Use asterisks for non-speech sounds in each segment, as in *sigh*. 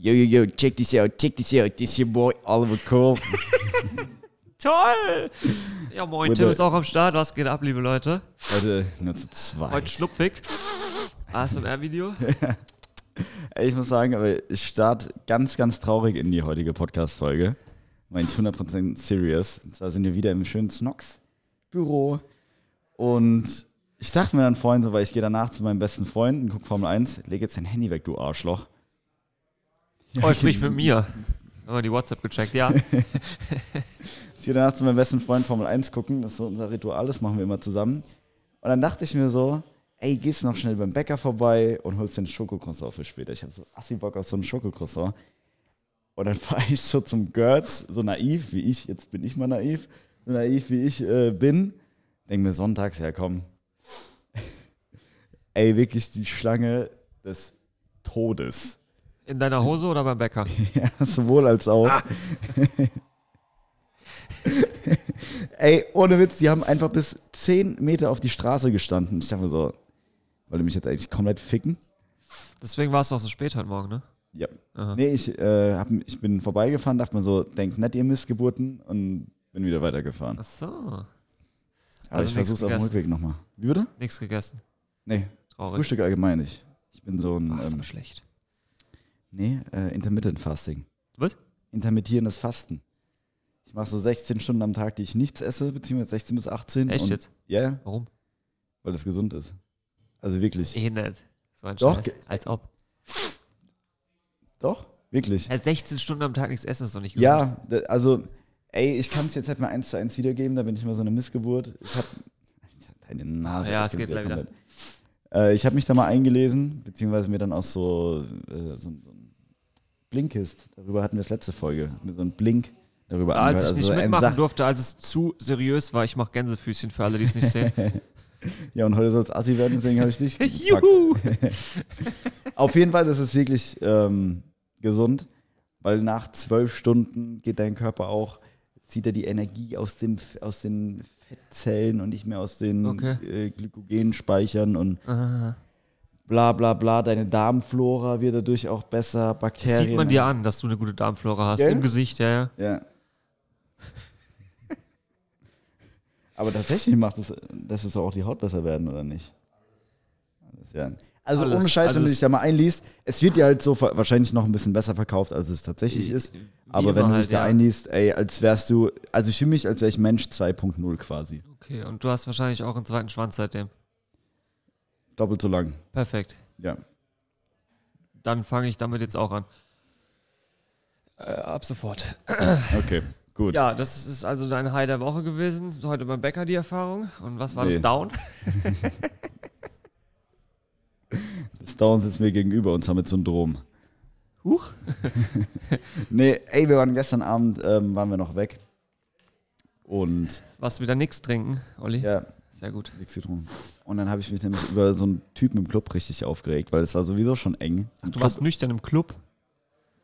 Yo, yo, yo, check this out, check this out, this your boy Oliver Cole. *laughs* Toll! Ja, moin, Tim ist auch am Start. Was geht ab, liebe Leute? Heute nur zu zweit. Heute schlupfig. ASMR-Video. *laughs* Ich muss sagen, aber ich starte ganz, ganz traurig in die heutige Podcast-Folge. Meine ich 100% serious. Und zwar sind wir wieder im schönen Snox-Büro. Und ich dachte mir dann vorhin so, weil ich gehe danach zu meinem besten Freund und gucke Formel 1, leg jetzt dein Handy weg, du Arschloch. *laughs* Oh, sprich mit mir. Haben wir die WhatsApp gecheckt, ja. *laughs* Ich gehe danach zu meinem besten Freund Formel 1 gucken, das ist so unser Ritual, das machen wir immer zusammen. Und dann dachte ich mir so, ey, gehst noch schnell beim Bäcker vorbei und holst den Schokocroissant für später. Ich habe so assi Bock auf so einen Schokocroissant. Und dann *laughs* fahre ich so zum Götz, so naiv wie ich, jetzt bin ich mal naiv, so naiv wie ich äh, bin. Denk mir sonntags, ja komm. ey, wirklich die Schlange des Todes. In deiner Hose oder beim Bäcker? *laughs* Ja, sowohl als auch. *laughs* Ey, ohne Witz, die haben einfach bis 10 Meter auf die Straße gestanden. Ich dachte mir so, wollte mich jetzt eigentlich komplett ficken? Deswegen war es auch so spät heute Morgen, ne? Ja. Aha. Nee, ich, äh, hab, ich bin vorbeigefahren, dachte mir so, denkt nett, ihr Missgeburten und bin wieder weitergefahren. Ach so. Aber also ich versuch's auf dem gegessen. Rückweg nochmal. Wie würde? Nichts gegessen. Nee, Traurig. Frühstück allgemein nicht. Ich bin so ein, Ah, ist ähm, schlecht. Nee, äh, Intermittent Fasting. Was? Intermittierendes Fasten. Ich mache so 16 Stunden am Tag, die ich nichts esse, beziehungsweise 16 bis 18. Echt und, jetzt? Ja, ja, Warum? weil es gesund ist. Also wirklich. Eh nicht. So ein Doch, Scheiß. Als ob. Doch, wirklich. Ja, 16 Stunden am Tag nichts essen ist doch nicht gesund. Ja, also, ey, ich kann es jetzt halt mal eins zu eins wiedergeben, da bin ich mal so eine Missgeburt. Ich hab. Deine Nase. Ja, das es geht gleich wieder. Äh, ich habe mich da mal eingelesen, beziehungsweise mir dann auch so, äh, so, so Blinkist, darüber hatten wir das letzte Folge, mir so ein Blink darüber Ja, als ich angehört. nicht Also mitmachen durfte, als es zu seriös war, ich mache Gänsefüßchen für alle, die es nicht sehen. *laughs* Ja, und heute soll es assi werden, deswegen habe ich dich. Juhu! *laughs* Auf jeden Fall, das ist wirklich ähm, gesund, weil nach zwölf Stunden geht dein Körper auch, zieht er die Energie aus, dem, aus den Fettzellen und nicht mehr aus den Okay. äh, Glykogenspeichern und Ah, bla bla bla. Deine Darmflora wird dadurch auch besser, Das Bakterien. sieht man dir an, dass du eine gute Darmflora hast. Gell? Im Gesicht, ja, ja. Ja. *laughs* Aber tatsächlich macht es, dass es auch die Haut besser werden, oder nicht? Alles, ja. Also Alles, ohne Scheiß, wenn du dich da mal einliest, es wird dir halt so wahrscheinlich noch ein bisschen besser verkauft, als es tatsächlich ist. Aber wenn du halt, dich da ja. einliest, ey, als wärst du, also ich fühle mich, als wäre ich Mensch 2.0 quasi. Okay, und du hast wahrscheinlich auch einen zweiten Schwanz seitdem. Doppelt so lang. Perfekt. Ja. Dann fange ich damit jetzt auch an. Äh, ab sofort. *clears throat* Okay, gut. Ja, das ist also dein High der Woche gewesen. Heute beim Bäcker die Erfahrung. Und was war Nee. das Down? *laughs* Das Down sitzt mir gegenüber und mit Syndrom. Huch. *laughs* Nee, ey, wir waren gestern Abend, ähm, waren wir noch weg. Und Was wieder nichts trinken, Olli? ja, Sehr gut. nichts getrunken. Und dann habe ich mich nämlich über so einen Typen im Club richtig aufgeregt, weil es war sowieso schon eng. Im Du warst Club, nüchtern im Club?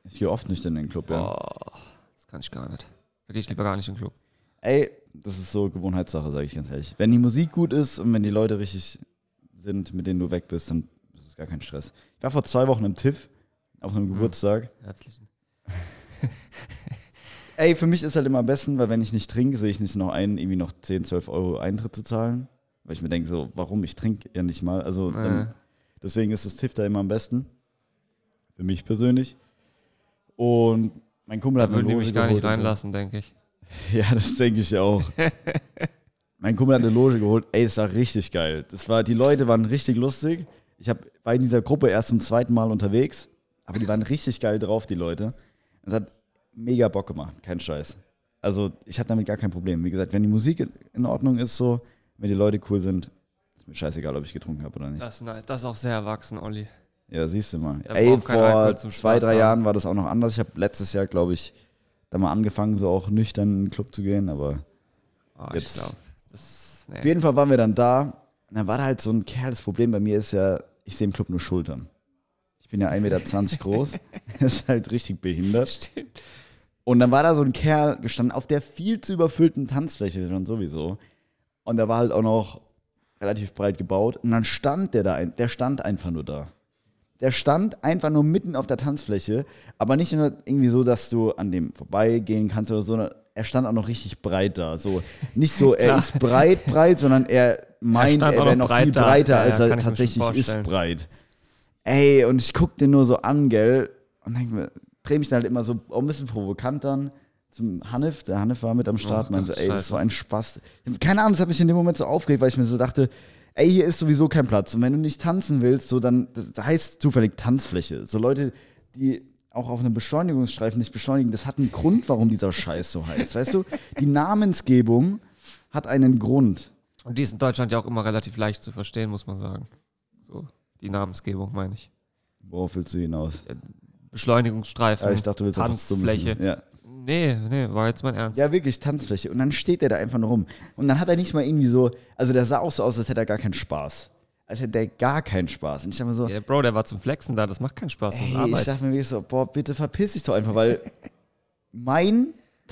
ich gehe oft nicht in den Club, ja. Oh, das kann ich gar nicht. Da gehe ich lieber gar nicht in den Club. Ey, das ist so Gewohnheitssache, sage ich ganz ehrlich. Wenn die Musik gut ist und wenn die Leute richtig sind, mit denen du weg bist, dann ist es gar kein Stress. Ich war vor zwei Wochen im TIFF auf einem Geburtstag. Herzlichen. *laughs* Ey, für mich ist halt immer am besten, weil wenn ich nicht trinke, sehe ich nicht noch ein, irgendwie noch 10, 12 Euro Eintritt zu zahlen. Weil ich mir denke, so, warum? Ich trinke ja nicht mal. Also Äh, dann, deswegen ist das TIFF da immer am besten. Für mich persönlich. Und mein Kumpel da hat eine Loge mich gar nicht und so. reinlassen, denke ich. *laughs* Ja, das denke ich auch. *laughs* mein Kumpel hat eine Loge geholt. Ey, das war richtig geil. Das war, die Leute waren richtig lustig. Ich hab, war in dieser Gruppe erst zum zweiten Mal unterwegs, aber die waren richtig geil drauf, die Leute. Es hat mega Bock gemacht, kein Scheiß. Also ich habe damit gar kein Problem. Wie gesagt, wenn die Musik in- Ordnung ist, so, wenn die Leute cool sind, ist mir scheißegal, ob ich getrunken habe oder nicht. Das, das ist auch sehr erwachsen, Olli. Ja, siehst du mal. Ey, vor zwei, drei haben. Jahren war das auch noch anders. Ich habe letztes Jahr, glaube ich, da mal angefangen, so auch nüchtern in den Club zu gehen, aber Oh, Jetzt- ich glaube. Das. Auf Nee. jeden Fall waren wir dann da. Und dann war da halt so ein Kerl. Das Problem bei mir ist ja, ich sehe im Club nur Schultern. Ich bin ja 1,20 Meter groß. *laughs* Das ist halt richtig behindert. Stimmt. Und dann war da so ein Kerl gestanden auf der viel zu überfüllten Tanzfläche schon sowieso. Und der war halt auch noch relativ breit gebaut. Und dann stand der da, ein, der stand einfach nur da. Der stand einfach nur mitten auf der Tanzfläche, aber nicht nur irgendwie so, dass du an dem vorbeigehen kannst oder so, sondern er stand auch noch richtig breit da. So, nicht so, er *laughs* ist breit, breit, sondern er meint, er, auch wäre noch viel da. breiter, Ja, als er tatsächlich ist breit. Ey, und ich guck den nur so an, gell, und denk mir, dreh mich dann halt immer so auch ein bisschen provokant dann zum Hanif. Der Hanif war mit am Start, Oh meinte so, ey, das so ein Spaß. Keine Ahnung, das hat mich in dem Moment so aufgeregt, weil ich mir so dachte, ey, hier ist sowieso kein Platz. Und wenn du nicht tanzen willst, so dann, das heißt zufällig Tanzfläche. So Leute, die auch auf einem Beschleunigungsstreifen nicht beschleunigen, das hat einen Grund, warum dieser Scheiß so heißt. Weißt du, die Namensgebung hat einen Grund. Und die ist in Deutschland ja auch immer relativ leicht zu verstehen, muss man sagen. So, die Namensgebung meine ich. Worauf willst du hinaus? Beschleunigungsstreifen, Ja, ich dachte, du willst Tanzfläche. Ja. Nee, nee, war jetzt mein Ernst. Ja, wirklich, Tanzfläche. Und dann steht er da einfach nur rum. Und dann hat er nicht mal irgendwie so, also der sah auch so aus, als hätte er gar keinen Spaß. Als hätte er gar keinen Spaß. Und ich dachte mir so, Ja, Bro, der war zum Flexen da, das macht keinen Spaß, das ey, ich Arbeit. dachte mir wirklich so, boah, bitte verpiss dich doch einfach, weil *laughs* mein,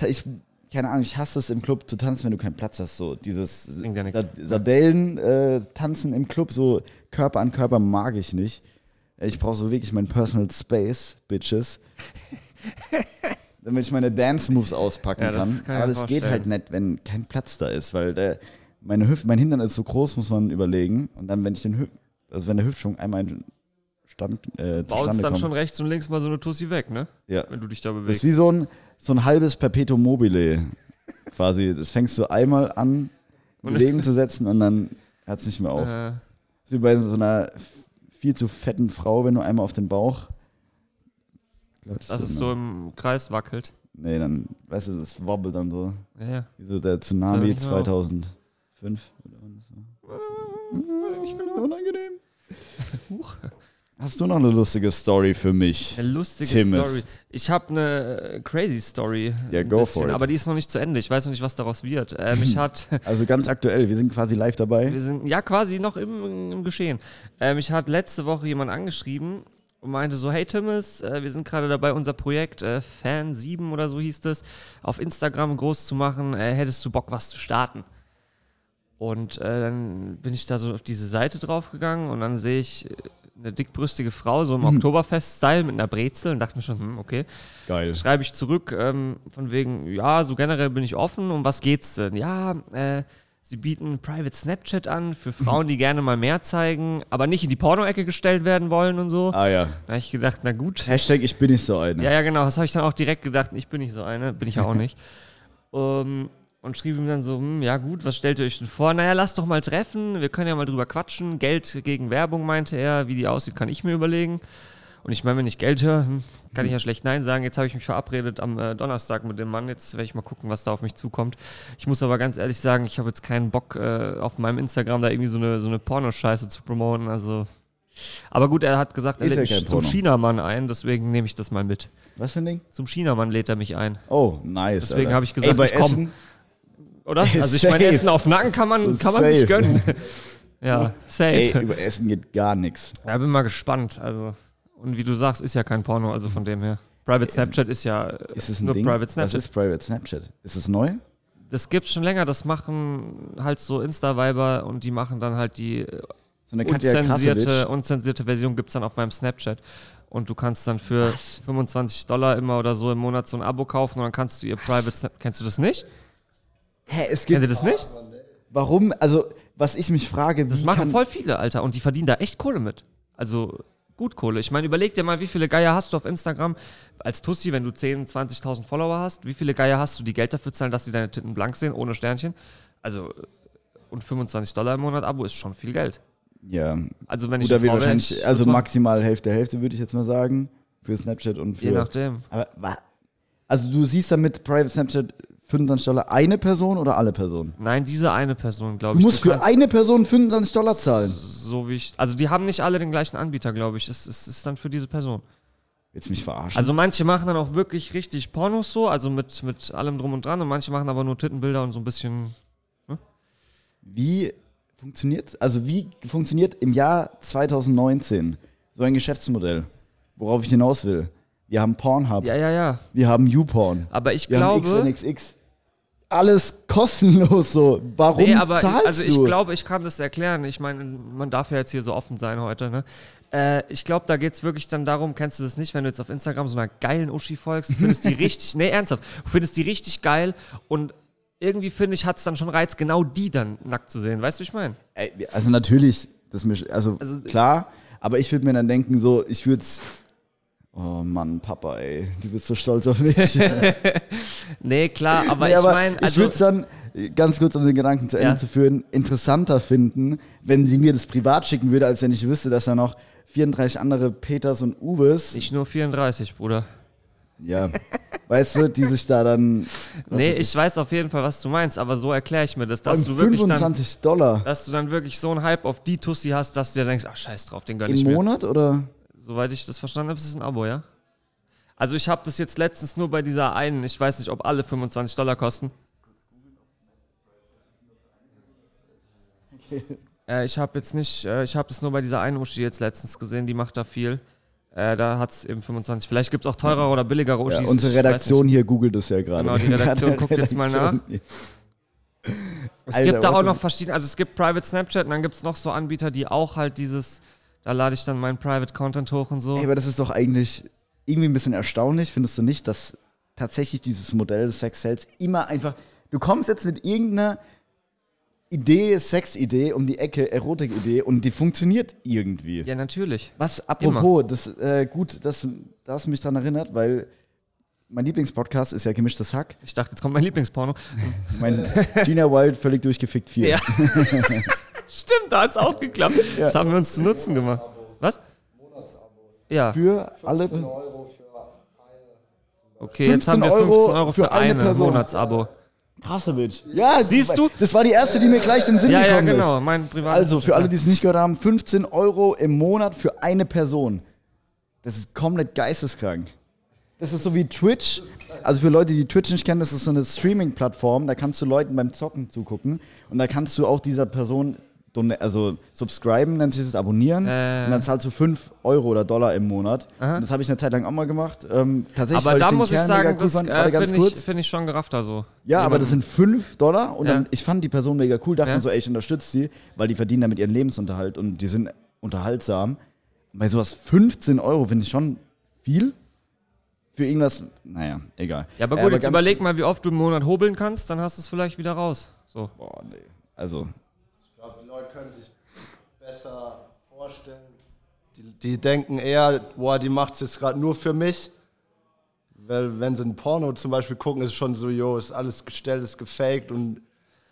ich, keine Ahnung, ich hasse es im Club zu tanzen, wenn du keinen Platz hast. So dieses Sardellen-Tanzen im Club, so Körper an Körper mag ich nicht. Ich brauche so wirklich meinen Personal Space, Bitches. damit ich meine Dance-Moves auspacken Ja, kann. kann Aber das geht halt nicht, wenn kein Platz da ist, weil der, meine Hüfte, mein Hintern ist so groß, muss man überlegen. Und dann, wenn ich den Hüf also wenn der Hüftschwung einmal in Stand, äh, Baut zustande dann kommt, schon rechts und links mal so eine Tussi weg, ne? ja. Wenn du dich da Das ist bewegst. wie so ein, so ein halbes Perpetuum mobile. *laughs* quasi. Das fängst du einmal an, Bewegung zu setzen und dann hört es nicht mehr auf. Äh, Das ist wie bei so einer viel zu fetten Frau, wenn du einmal auf den Bauch. Ich glaub, dass es so im Kreis wackelt. Nee, dann, weißt du, das wobbelt dann so. Ja, ja. Wie so der Das Tsunami ich mir auch. 2005. Oder das war. Nicht genau. Unangenehm. Huch. Hast du noch eine lustige Story für mich? Eine lustige Timmis. Story. Ich habe eine äh, crazy Story. Ja, ein go bisschen, for it. Aber die ist noch nicht zu Ende. Ich weiß noch nicht, was daraus wird. Äh, mich *laughs* hat Also ganz aktuell, wir sind quasi live dabei. Wir sind ja quasi noch im, im Geschehen. Ähm, ich hat letzte Woche jemand angeschrieben und meinte so, hey Timmis, äh, wir sind gerade dabei, unser Projekt äh, Fan 7 oder so hieß es, auf Instagram groß zu machen. Äh, hättest du Bock, was zu starten? Und äh, dann bin ich da so auf diese Seite draufgegangen und dann sehe ich äh, eine dickbrüstige Frau, so im Oktoberfest-Style mit einer Brezel und dachte mir schon, hm, okay Geil. schreibe ich zurück, ähm, von wegen, ja, so generell bin ich offen, um was geht's denn? Ja, äh, sie bieten Private Snapchat an für Frauen, die gerne mal mehr zeigen, aber nicht in die Porno-Ecke gestellt werden wollen und so. Ah ja. Da habe ich gedacht, na gut. Hashtag ich bin nicht so eine. Ja, ja, genau, das habe ich dann auch direkt gedacht, ich bin nicht so eine, bin ich ja auch nicht. *laughs* ähm, und schrieb ihm dann so, hm, ja gut, was stellt ihr euch denn vor? Naja, lasst doch mal treffen, wir können ja mal drüber quatschen. Geld gegen Werbung, meinte er. Wie die aussieht, kann ich mir überlegen. Und ich meine, wenn ich Geld höre, hm, kann ich ja schlecht Nein sagen. Jetzt habe ich mich verabredet am äh, Donnerstag mit dem Mann. Jetzt werde ich mal gucken, was da auf mich zukommt. Ich muss aber ganz ehrlich sagen, ich habe jetzt keinen Bock, äh, auf meinem Instagram da irgendwie so eine, so eine Pornoscheiße zu promoten. Also. Aber gut, er hat gesagt, er Ist lädt ja mich zum. Chinamann ein, deswegen nehme ich das mal mit. Was für ein Ding? Zum Chinamann lädt er mich ein. Oh, nice. Deswegen habe ich gesagt, Ey, ich komm. Oder? Also ich meine. Essen auf Nacken kann man, kann man safe. sich gönnen. *laughs* ja, safe. ey, über Essen geht gar nichts. Ja, bin mal gespannt. Also, und wie du sagst, ist ja kein Porno, also von dem her. Private Snapchat ist ja äh, Ist es nur Ding? Private Was Snapchat. ist Private Snapchat? Ist es neu? Das gibt's schon länger, das machen halt so Insta-Viber und die machen dann halt die äh, So unzensierte, unzensierte Version gibt's dann auf meinem Snapchat. Und du kannst dann für Was? 25 Dollar immer oder so im Monat so ein Abo kaufen und dann kannst du ihr Private Snap. Kennst du das nicht? Hä, es Kennt ihr gibt. das nicht? Warum? Also, was ich mich frage, wie Das machen voll viele, Alter. Und die verdienen da echt Kohle mit. Also gut Kohle. Ich meine, überleg dir mal, wie viele Geier hast du auf Instagram als Tussi, wenn du 10.000, 20.000 Follower hast. Wie viele Geier hast du, die Geld dafür zahlen, dass sie deine Titten blank sehen, ohne Sternchen? Also, und 25 Dollar im Monat Abo ist schon viel Geld. ja. Also, wenn ich Frau wär, wahrscheinlich, ich also maximal Hälfte, Hälfte würde ich jetzt mal sagen. Für Snapchat und für. Je nachdem. Aber, also, du siehst damit Private Snapchat 25 Dollar eine Person oder alle Personen? Nein, diese eine Person, glaube Du ich. musst für kannst- eine Person 25 Dollar zahlen. So wie ich. Also, die haben nicht alle den gleichen Anbieter, glaube ich. Es, es ist dann für diese Person. Willst du mich verarschen? Also manche machen dann auch wirklich richtig Pornos so, also mit, mit allem drum und dran und manche machen aber nur Tittenbilder und so ein bisschen. Wie funktioniert, also wie funktioniert im Jahr 2019 so ein Geschäftsmodell? Worauf ich hinaus will. Wir haben Pornhub, Ja, ja, ja. wir haben YouPorn, Aber ich wir haben glaube, XNXX. Alles kostenlos so. Warum Nee, aber zahlst also ich du? glaube, ich kann das erklären. Ich meine, man darf ja jetzt hier so offen sein heute, ne? Äh, ich glaube, da geht es wirklich dann darum, kennst du das nicht, wenn du jetzt auf Instagram so einer geilen Uschi folgst, du findest die *laughs* richtig, nee, ernsthaft, du findest die richtig geil und irgendwie finde ich, hat es dann schon Reiz, genau die dann nackt zu sehen. Weißt du, wie ich meine? Also natürlich, das mich, also, Also- klar, aber ich würde mir dann denken, so, ich würde es. Oh Mann, Papa, ey, du bist so stolz auf mich. *laughs* Nee, klar, aber Nee, ich meine, ich also, würde es dann, ganz kurz um den Gedanken zu Ende Ja. zu führen, interessanter finden, wenn sie mir das privat schicken würde, als wenn ich wüsste, dass da noch 34 andere Peters und Uwes, nicht nur 34, Bruder. ja, weißt du, die sich da dann. nee, weiß ich weiß auf jeden Fall, was du meinst, aber so erkläre ich mir das, dass du wirklich dann, 25 Dollar dass du dann wirklich so einen Hype auf die Tussi hast, dass du dir denkst, ach scheiß drauf, den gönn ich im mir. Monat oder? Soweit ich das verstanden habe, ist es ein Abo, ja? Also ich habe das jetzt letztens nur bei dieser einen, ich weiß nicht, ob alle 25 Dollar kosten. *laughs* Äh, ich habe jetzt nicht, äh, ich habe das nur bei dieser einen Uschi jetzt letztens gesehen, die macht da viel. Äh, da hat es eben 25. Vielleicht gibt es auch teurere oder billigere Uschis. Ja, unsere Redaktion hier googelt das ja gerade. Genau, die Redaktion *laughs* guckt jetzt mal nach. Es Alter, gibt da auch noch verschiedene, also es gibt Private Snapchat und dann gibt es noch so Anbieter, die auch halt dieses, da lade ich dann meinen Private Content hoch und so. Ey, aber das ist doch eigentlich irgendwie ein bisschen erstaunlich, findest du nicht, dass tatsächlich dieses Modell des Sex Sales immer einfach. Du kommst jetzt mit irgendeiner Idee, Sex-Idee um die Ecke, Erotik-Idee und die funktioniert irgendwie. ja, natürlich. Was, apropos, das, äh, gut, dass da hast du mich dran erinnert, weil mein Lieblingspodcast ist ja gemischtes Hack. Ich dachte, jetzt kommt mein Lieblingsporno. Mein Gina Wild völlig durchgefickt 4. Ja. *laughs* Stimmt, da hat es auch geklappt. *laughs* Das haben wir uns zu Nutzen gemacht. Was? Ja, Für alle. okay, jetzt haben wir 15 15 Euro Euro für, für eine eine Person. Monatsabo. Krasowitsch. Ja, Siehst du? Das war die erste, die mir gleich in den Sinn Ja, ja, gekommen ist. genau, mein privates. Also, für alle, die es nicht gehört haben, 15 Euro im Monat für eine Person. Das ist komplett geisteskrank. Das ist so wie Twitch. Also für Leute, die Twitch nicht kennen, das ist so eine Streaming-Plattform. Da kannst du Leuten beim Zocken zugucken. Und da kannst du auch dieser Person, also subscriben, nennt sich das, abonnieren. Äh. Und dann zahlst du 5 Euro oder Dollar im Monat. Aha. Und das habe ich eine Zeit lang auch mal gemacht. Ähm, tatsächlich, aber da muss ich Kern sagen, mega cool das äh, finde ich, find ich schon gerafter so. Ja, aber das sind 5 Dollar und Ja. dann, ich fand die Person mega cool, dachte Ja. mir so, ey, ich unterstütze sie, weil die verdienen damit ihren Lebensunterhalt und die sind unterhaltsam. Bei sowas 15 Euro finde ich schon viel. Für irgendwas, naja, egal. Ja, aber Äh, gut, jetzt überleg mal, wie oft du im Monat hobeln kannst, dann hast du es vielleicht wieder raus. So. Boah, nee. Also, Ich glaube, die Leute können sich besser vorstellen. Die, die denken eher, boah, die macht es jetzt gerade nur für mich. Weil wenn sie ein Porno zum Beispiel gucken, ist es schon so, jo, ist alles gestellt, ist gefaked und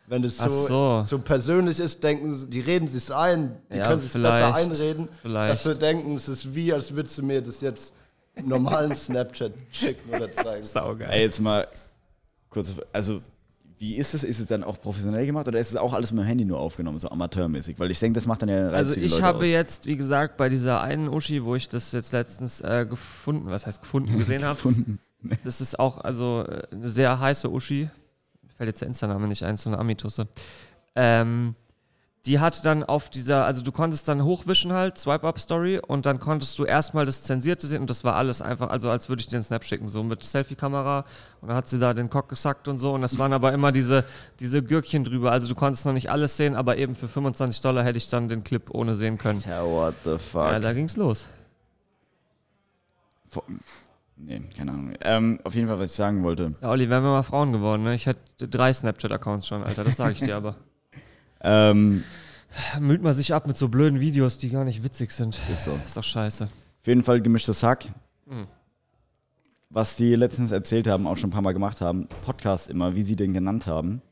wenn es so, so. so persönlich ist, denken sie, die reden sich ein, die Ja, können sich besser einreden, Vielleicht. dass sie denken, es ist wie, als würdest du mir das jetzt im normalen Snapchat schicken oder zeigen. *laughs* Saugeil. ey, jetzt mal kurz, also, wie ist es? Ist es dann auch professionell gemacht oder ist es auch alles mit dem Handy nur aufgenommen, so amateurmäßig? Weil ich denke, das macht dann ja relativ Also ich Leute habe aus. jetzt, wie gesagt, bei dieser einen Uschi, wo ich das jetzt letztens äh, gefunden, was heißt gefunden, *laughs* gesehen habe, gefunden. das ist auch also äh, eine sehr heiße Uschi. Fällt jetzt der Insta-Name nicht ein, so eine Amitusse. Ähm, die hat dann auf dieser, also du konntest dann hochwischen halt, Swipe-Up-Story und dann konntest du erstmal das Zensierte sehen und das war alles einfach, also als würde ich dir einen Snap schicken, so mit Selfie-Kamera und dann hat sie da den Cock gesackt und so und das waren aber immer diese, diese Gürkchen drüber, also du konntest noch nicht alles sehen, aber eben für 25 Dollar hätte ich dann den Clip ohne sehen können. Ja, what the fuck? Ja, da ging's los. Vor- Nee, keine Ahnung. Ähm, auf jeden Fall, was ich sagen wollte. Ja, Olli, wären wir mal Frauen geworden, ne? Ich hätte drei Snapchat-Accounts schon, Alter, das sage ich dir aber. *laughs* Ähm, Müllt man sich ab mit so blöden Videos, die gar nicht witzig sind. ist so. Ist doch scheiße. Auf jeden Fall gemischtes Hack. Mhm. Was die letztens erzählt haben, auch schon ein paar Mal gemacht haben, Podcast immer, wie sie den genannt haben.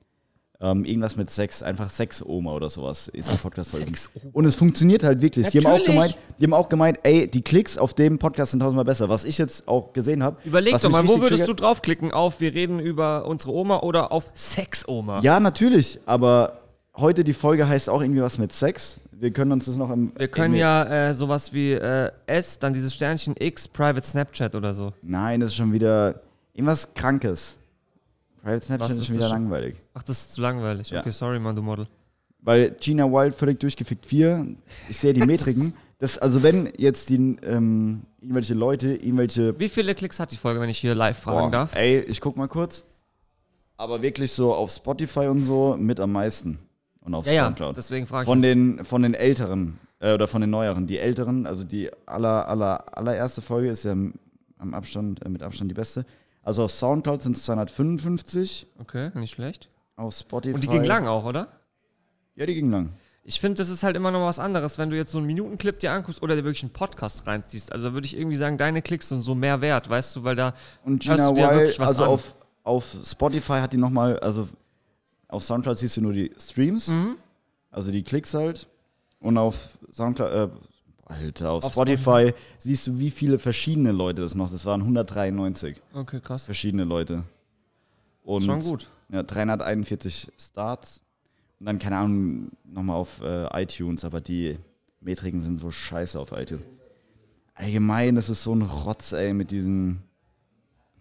Ähm, irgendwas mit Sex, einfach Sex-Oma oder sowas ist ein Podcast folge Sex-Oma. Und es funktioniert halt wirklich. Die haben, auch gemeint, die haben auch gemeint, ey, die Klicks auf dem Podcast sind tausendmal besser. Was ich jetzt auch gesehen habe. Überleg doch mal, wo würdest du draufklicken? Auf, wir reden über unsere Oma oder auf Sex-Oma? Ja, natürlich, aber heute die Folge heißt auch irgendwie was mit Sex. Wir können uns das noch im. Wir können im- ja äh, sowas wie äh, S, dann dieses Sternchen X, Private Snapchat oder so. Nein, das ist schon wieder irgendwas Krankes. Private Snapchat ist ist schon wieder schon? langweilig. Ach, das ist zu langweilig. Ja. Okay, sorry, Mann, du Model. Weil Gina Wild völlig durchgefickt 4, ich sehe die *laughs* Metriken. Das, also wenn jetzt die, ähm, irgendwelche Leute, irgendwelche... Wie viele Klicks hat die Folge, wenn ich hier live fragen Boah, darf? Ey, ich guck mal kurz. Aber wirklich so auf Spotify und so mit am meisten. Und auf Ja, ja, Soundcloud. deswegen frage ich. Von den, von den älteren äh, oder von den neueren. Die älteren, also die aller, aller, allererste Folge ist ja am Abstand, äh, mit Abstand die beste. Also auf Soundcloud sind es 255, okay, nicht schlecht. auf Spotify. Und die ging lang auch, oder? Ja, die ging lang. Ich finde, das ist halt immer noch was anderes, wenn du jetzt so einen Minutenclip dir anguckst oder dir wirklich einen Podcast reinziehst. Also würde ich irgendwie sagen, deine Klicks sind so mehr wert, weißt du, weil da Und hörst Gina du dir wirklich Wild, was also an. auf, auf Spotify hat die nochmal, also auf Soundcloud siehst du nur die Streams, Mhm. also die Klicks halt. Und auf Soundcloud, äh, Alter, auf, Auf Spotify, siehst du, wie viele verschiedene Leute das noch, das waren 193 Okay, krass. verschiedene Leute. Und Schon gut. Ja, 341 Starts. Und dann, keine Ahnung, nochmal auf äh, iTunes, aber die Metriken sind so scheiße auf iTunes. Allgemein, das ist so ein Rotz, ey, mit diesen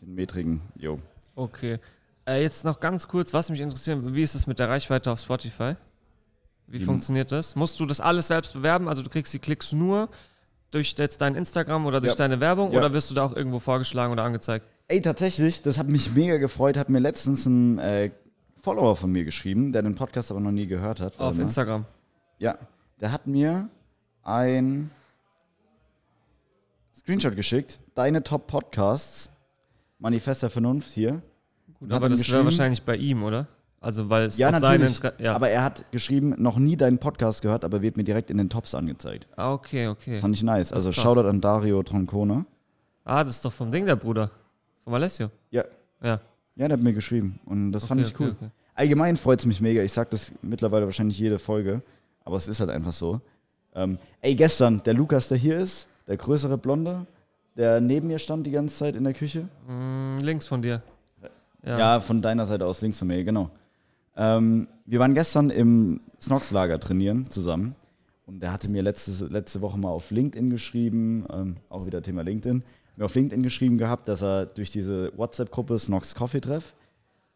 den Metriken. Jo. Okay. Äh, jetzt noch ganz kurz, was mich interessiert, wie ist es mit der Reichweite auf Spotify? Wie Wie- funktioniert das? Musst du das alles selbst bewerben? Also du kriegst die Klicks nur durch jetzt dein Instagram oder durch Ja. deine Werbung Ja. oder wirst du da auch irgendwo vorgeschlagen oder angezeigt? Ey, tatsächlich, das hat mich mega gefreut, hat mir letztens ein äh, Follower von mir geschrieben, der den Podcast aber noch nie gehört hat. Auf. Instagram. Ja, der hat mir ein Screenshot geschickt. Deine Top-Podcasts, Manifest der Vernunft hier. Gut, aber er das wäre wahrscheinlich bei ihm, oder? Also weil es Ja, auf seine natürlich. Inter ja. Aber er hat geschrieben, noch nie deinen Podcast gehört, aber wird mir direkt in den Tops angezeigt. ah, okay, okay. Fand ich nice. Also. Shoutout an Dario Troncone. Ah, das ist doch vom Ding der Bruder. Vom Alessio. Ja. Ja. Ja, der hat mir geschrieben. Und das fand Okay, ich cool. okay, okay. Allgemein freut es mich mega. Ich sag das mittlerweile wahrscheinlich jede Folge. Aber es ist halt einfach so. Ähm, ey, gestern, der Lukas, der hier ist, der größere Blonde, der neben mir stand die ganze Zeit in der Küche. Mm, links von dir. Ja. Ja, von deiner Seite aus, links von mir, genau. Ähm, wir waren gestern im Snox-Lager trainieren zusammen. Und der hatte mir letzte, letzte Woche mal auf LinkedIn geschrieben, ähm, auch wieder Thema LinkedIn, mir auf LinkedIn geschrieben gehabt, dass er durch diese WhatsApp-Gruppe Snox Coffee Treff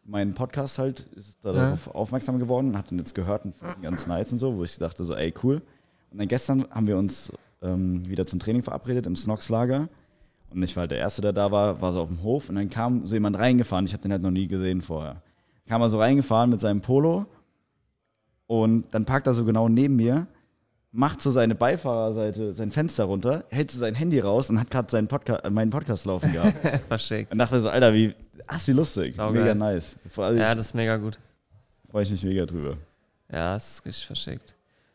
meinen Podcast halt ist Ja. darauf aufmerksam geworden hat ihn jetzt gehört und fand ihn ganz nice und so, wo ich dachte so, ey, cool. Und dann gestern haben wir uns ähm, wieder zum Training verabredet im Snox-Lager. Und ich war halt der Erste, der da war, war so auf dem Hof und dann kam so jemand reingefahren. Ich habe den halt noch nie gesehen vorher. Kam er so reingefahren mit seinem Polo und dann parkt er so genau neben mir, macht so seine Beifahrerseite, sein Fenster runter, hält so sein Handy raus und hat gerade seinen Podca meinen Podcast laufen gehabt. *laughs* Verschickt. und dachte so, Alter, wie, ach, wie lustig. Saugeil. Mega nice. Also, Ja, ich das ist mega gut. freue ich mich mega drüber. Ja, das ist richtig verschickt.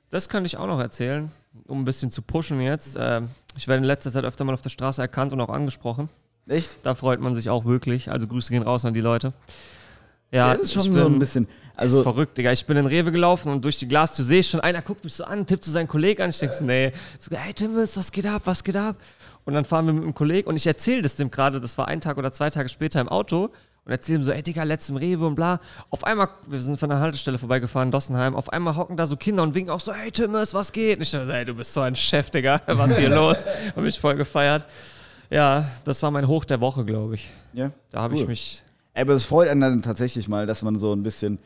Das könnte ich auch noch erzählen, um ein bisschen zu pushen jetzt. Ähm, ich werde in letzter Zeit öfter mal auf der Straße erkannt und auch angesprochen. Echt? Da freut man sich auch wirklich. Also Grüße gehen raus an die Leute. Ja, das ist schon ich so bin- ein bisschen. Also, ist verrückt, Digga. Ich bin in Rewe gelaufen und durch die Glastür sehe ich schon, einer guckt mich so an, tippt so seinen Kollegen an. Ich denke so, nee. So, hey Timmis, was geht ab, was geht ab? Und dann fahren wir mit einem Kollegen und ich erzähle das dem gerade, das war ein Tag oder zwei Tage später im Auto und erzähle ihm so, ey Digga, letztem Rewe und bla. Auf einmal, wir sind von der Haltestelle vorbeigefahren, Dossenheim, auf einmal hocken da so Kinder und winken auch so, hey Timmis, was geht? Und ich dachte so, ey, du bist so ein Chef, Digga, *laughs* was ist hier los? Hab mich voll gefeiert. Ja, das war mein Hoch der Woche, glaube ich. ja. Da habe cool. ich mich Aber es freut einen dann tatsächlich mal, dass man so ein bisschen.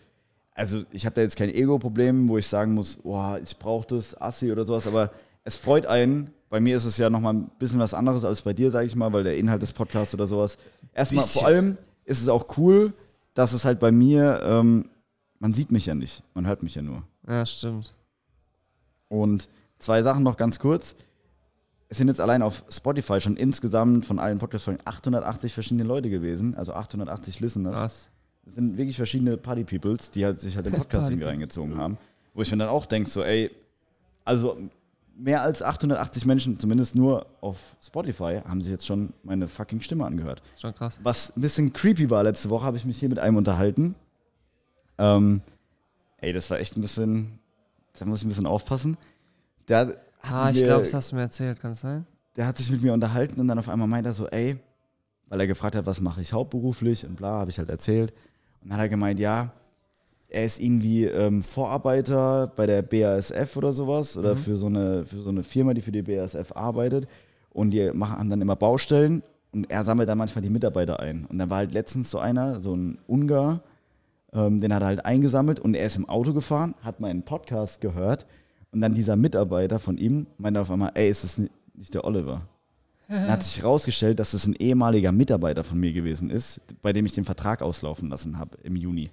Also, ich habe da jetzt kein Ego-Problem, wo ich sagen muss, boah, ich brauche das, Assi oder sowas, aber es freut einen. Bei mir ist es ja nochmal ein bisschen was anderes als bei dir, sage ich mal, weil der Inhalt des Podcasts oder sowas. Erstmal, vor allem ist es auch cool, dass es halt bei mir, ähm, man sieht mich ja nicht, man hört mich ja nur. Ja, stimmt. Und zwei Sachen noch ganz kurz. Es sind jetzt allein auf Spotify schon insgesamt von allen Podcast-Folgen 880 verschiedene Leute gewesen, also 880 Listeners. Krass. Das sind wirklich verschiedene Party-Peoples, die halt sich halt den Podcast irgendwie reingezogen haben. Wo ich mir dann auch denke, so, ey, also mehr als 880 Menschen, zumindest nur auf Spotify, haben sich jetzt schon meine fucking Stimme angehört. Schon krass. Was ein bisschen creepy war letzte Woche, habe ich mich hier mit einem unterhalten. Ähm, ey, das war echt ein bisschen, da muss ich ein bisschen aufpassen. Der, hat Ah, ich glaube, das hast du mir erzählt, kann es sein? der hat sich mit mir unterhalten und dann auf einmal meint er so, ey, weil er gefragt hat, was mache ich hauptberuflich und bla, habe ich halt erzählt. Und dann hat er gemeint, ja, er ist irgendwie ähm, Vorarbeiter bei der BASF oder sowas oder für, so eine, für so eine Firma, die für die BASF arbeitet. Und die machen, haben dann immer Baustellen und er sammelt dann manchmal die Mitarbeiter ein. Und dann war halt letztens so einer, so ein Ungar, ähm, den hat er halt eingesammelt und er ist im Auto gefahren, hat meinen Podcast gehört und dann dieser Mitarbeiter von ihm meinte auf einmal, ey, ist das ni- nicht der Oliver? Dann hat sich herausgestellt, dass es ein ehemaliger Mitarbeiter von mir gewesen ist, bei dem ich den Vertrag auslaufen lassen habe im Juni.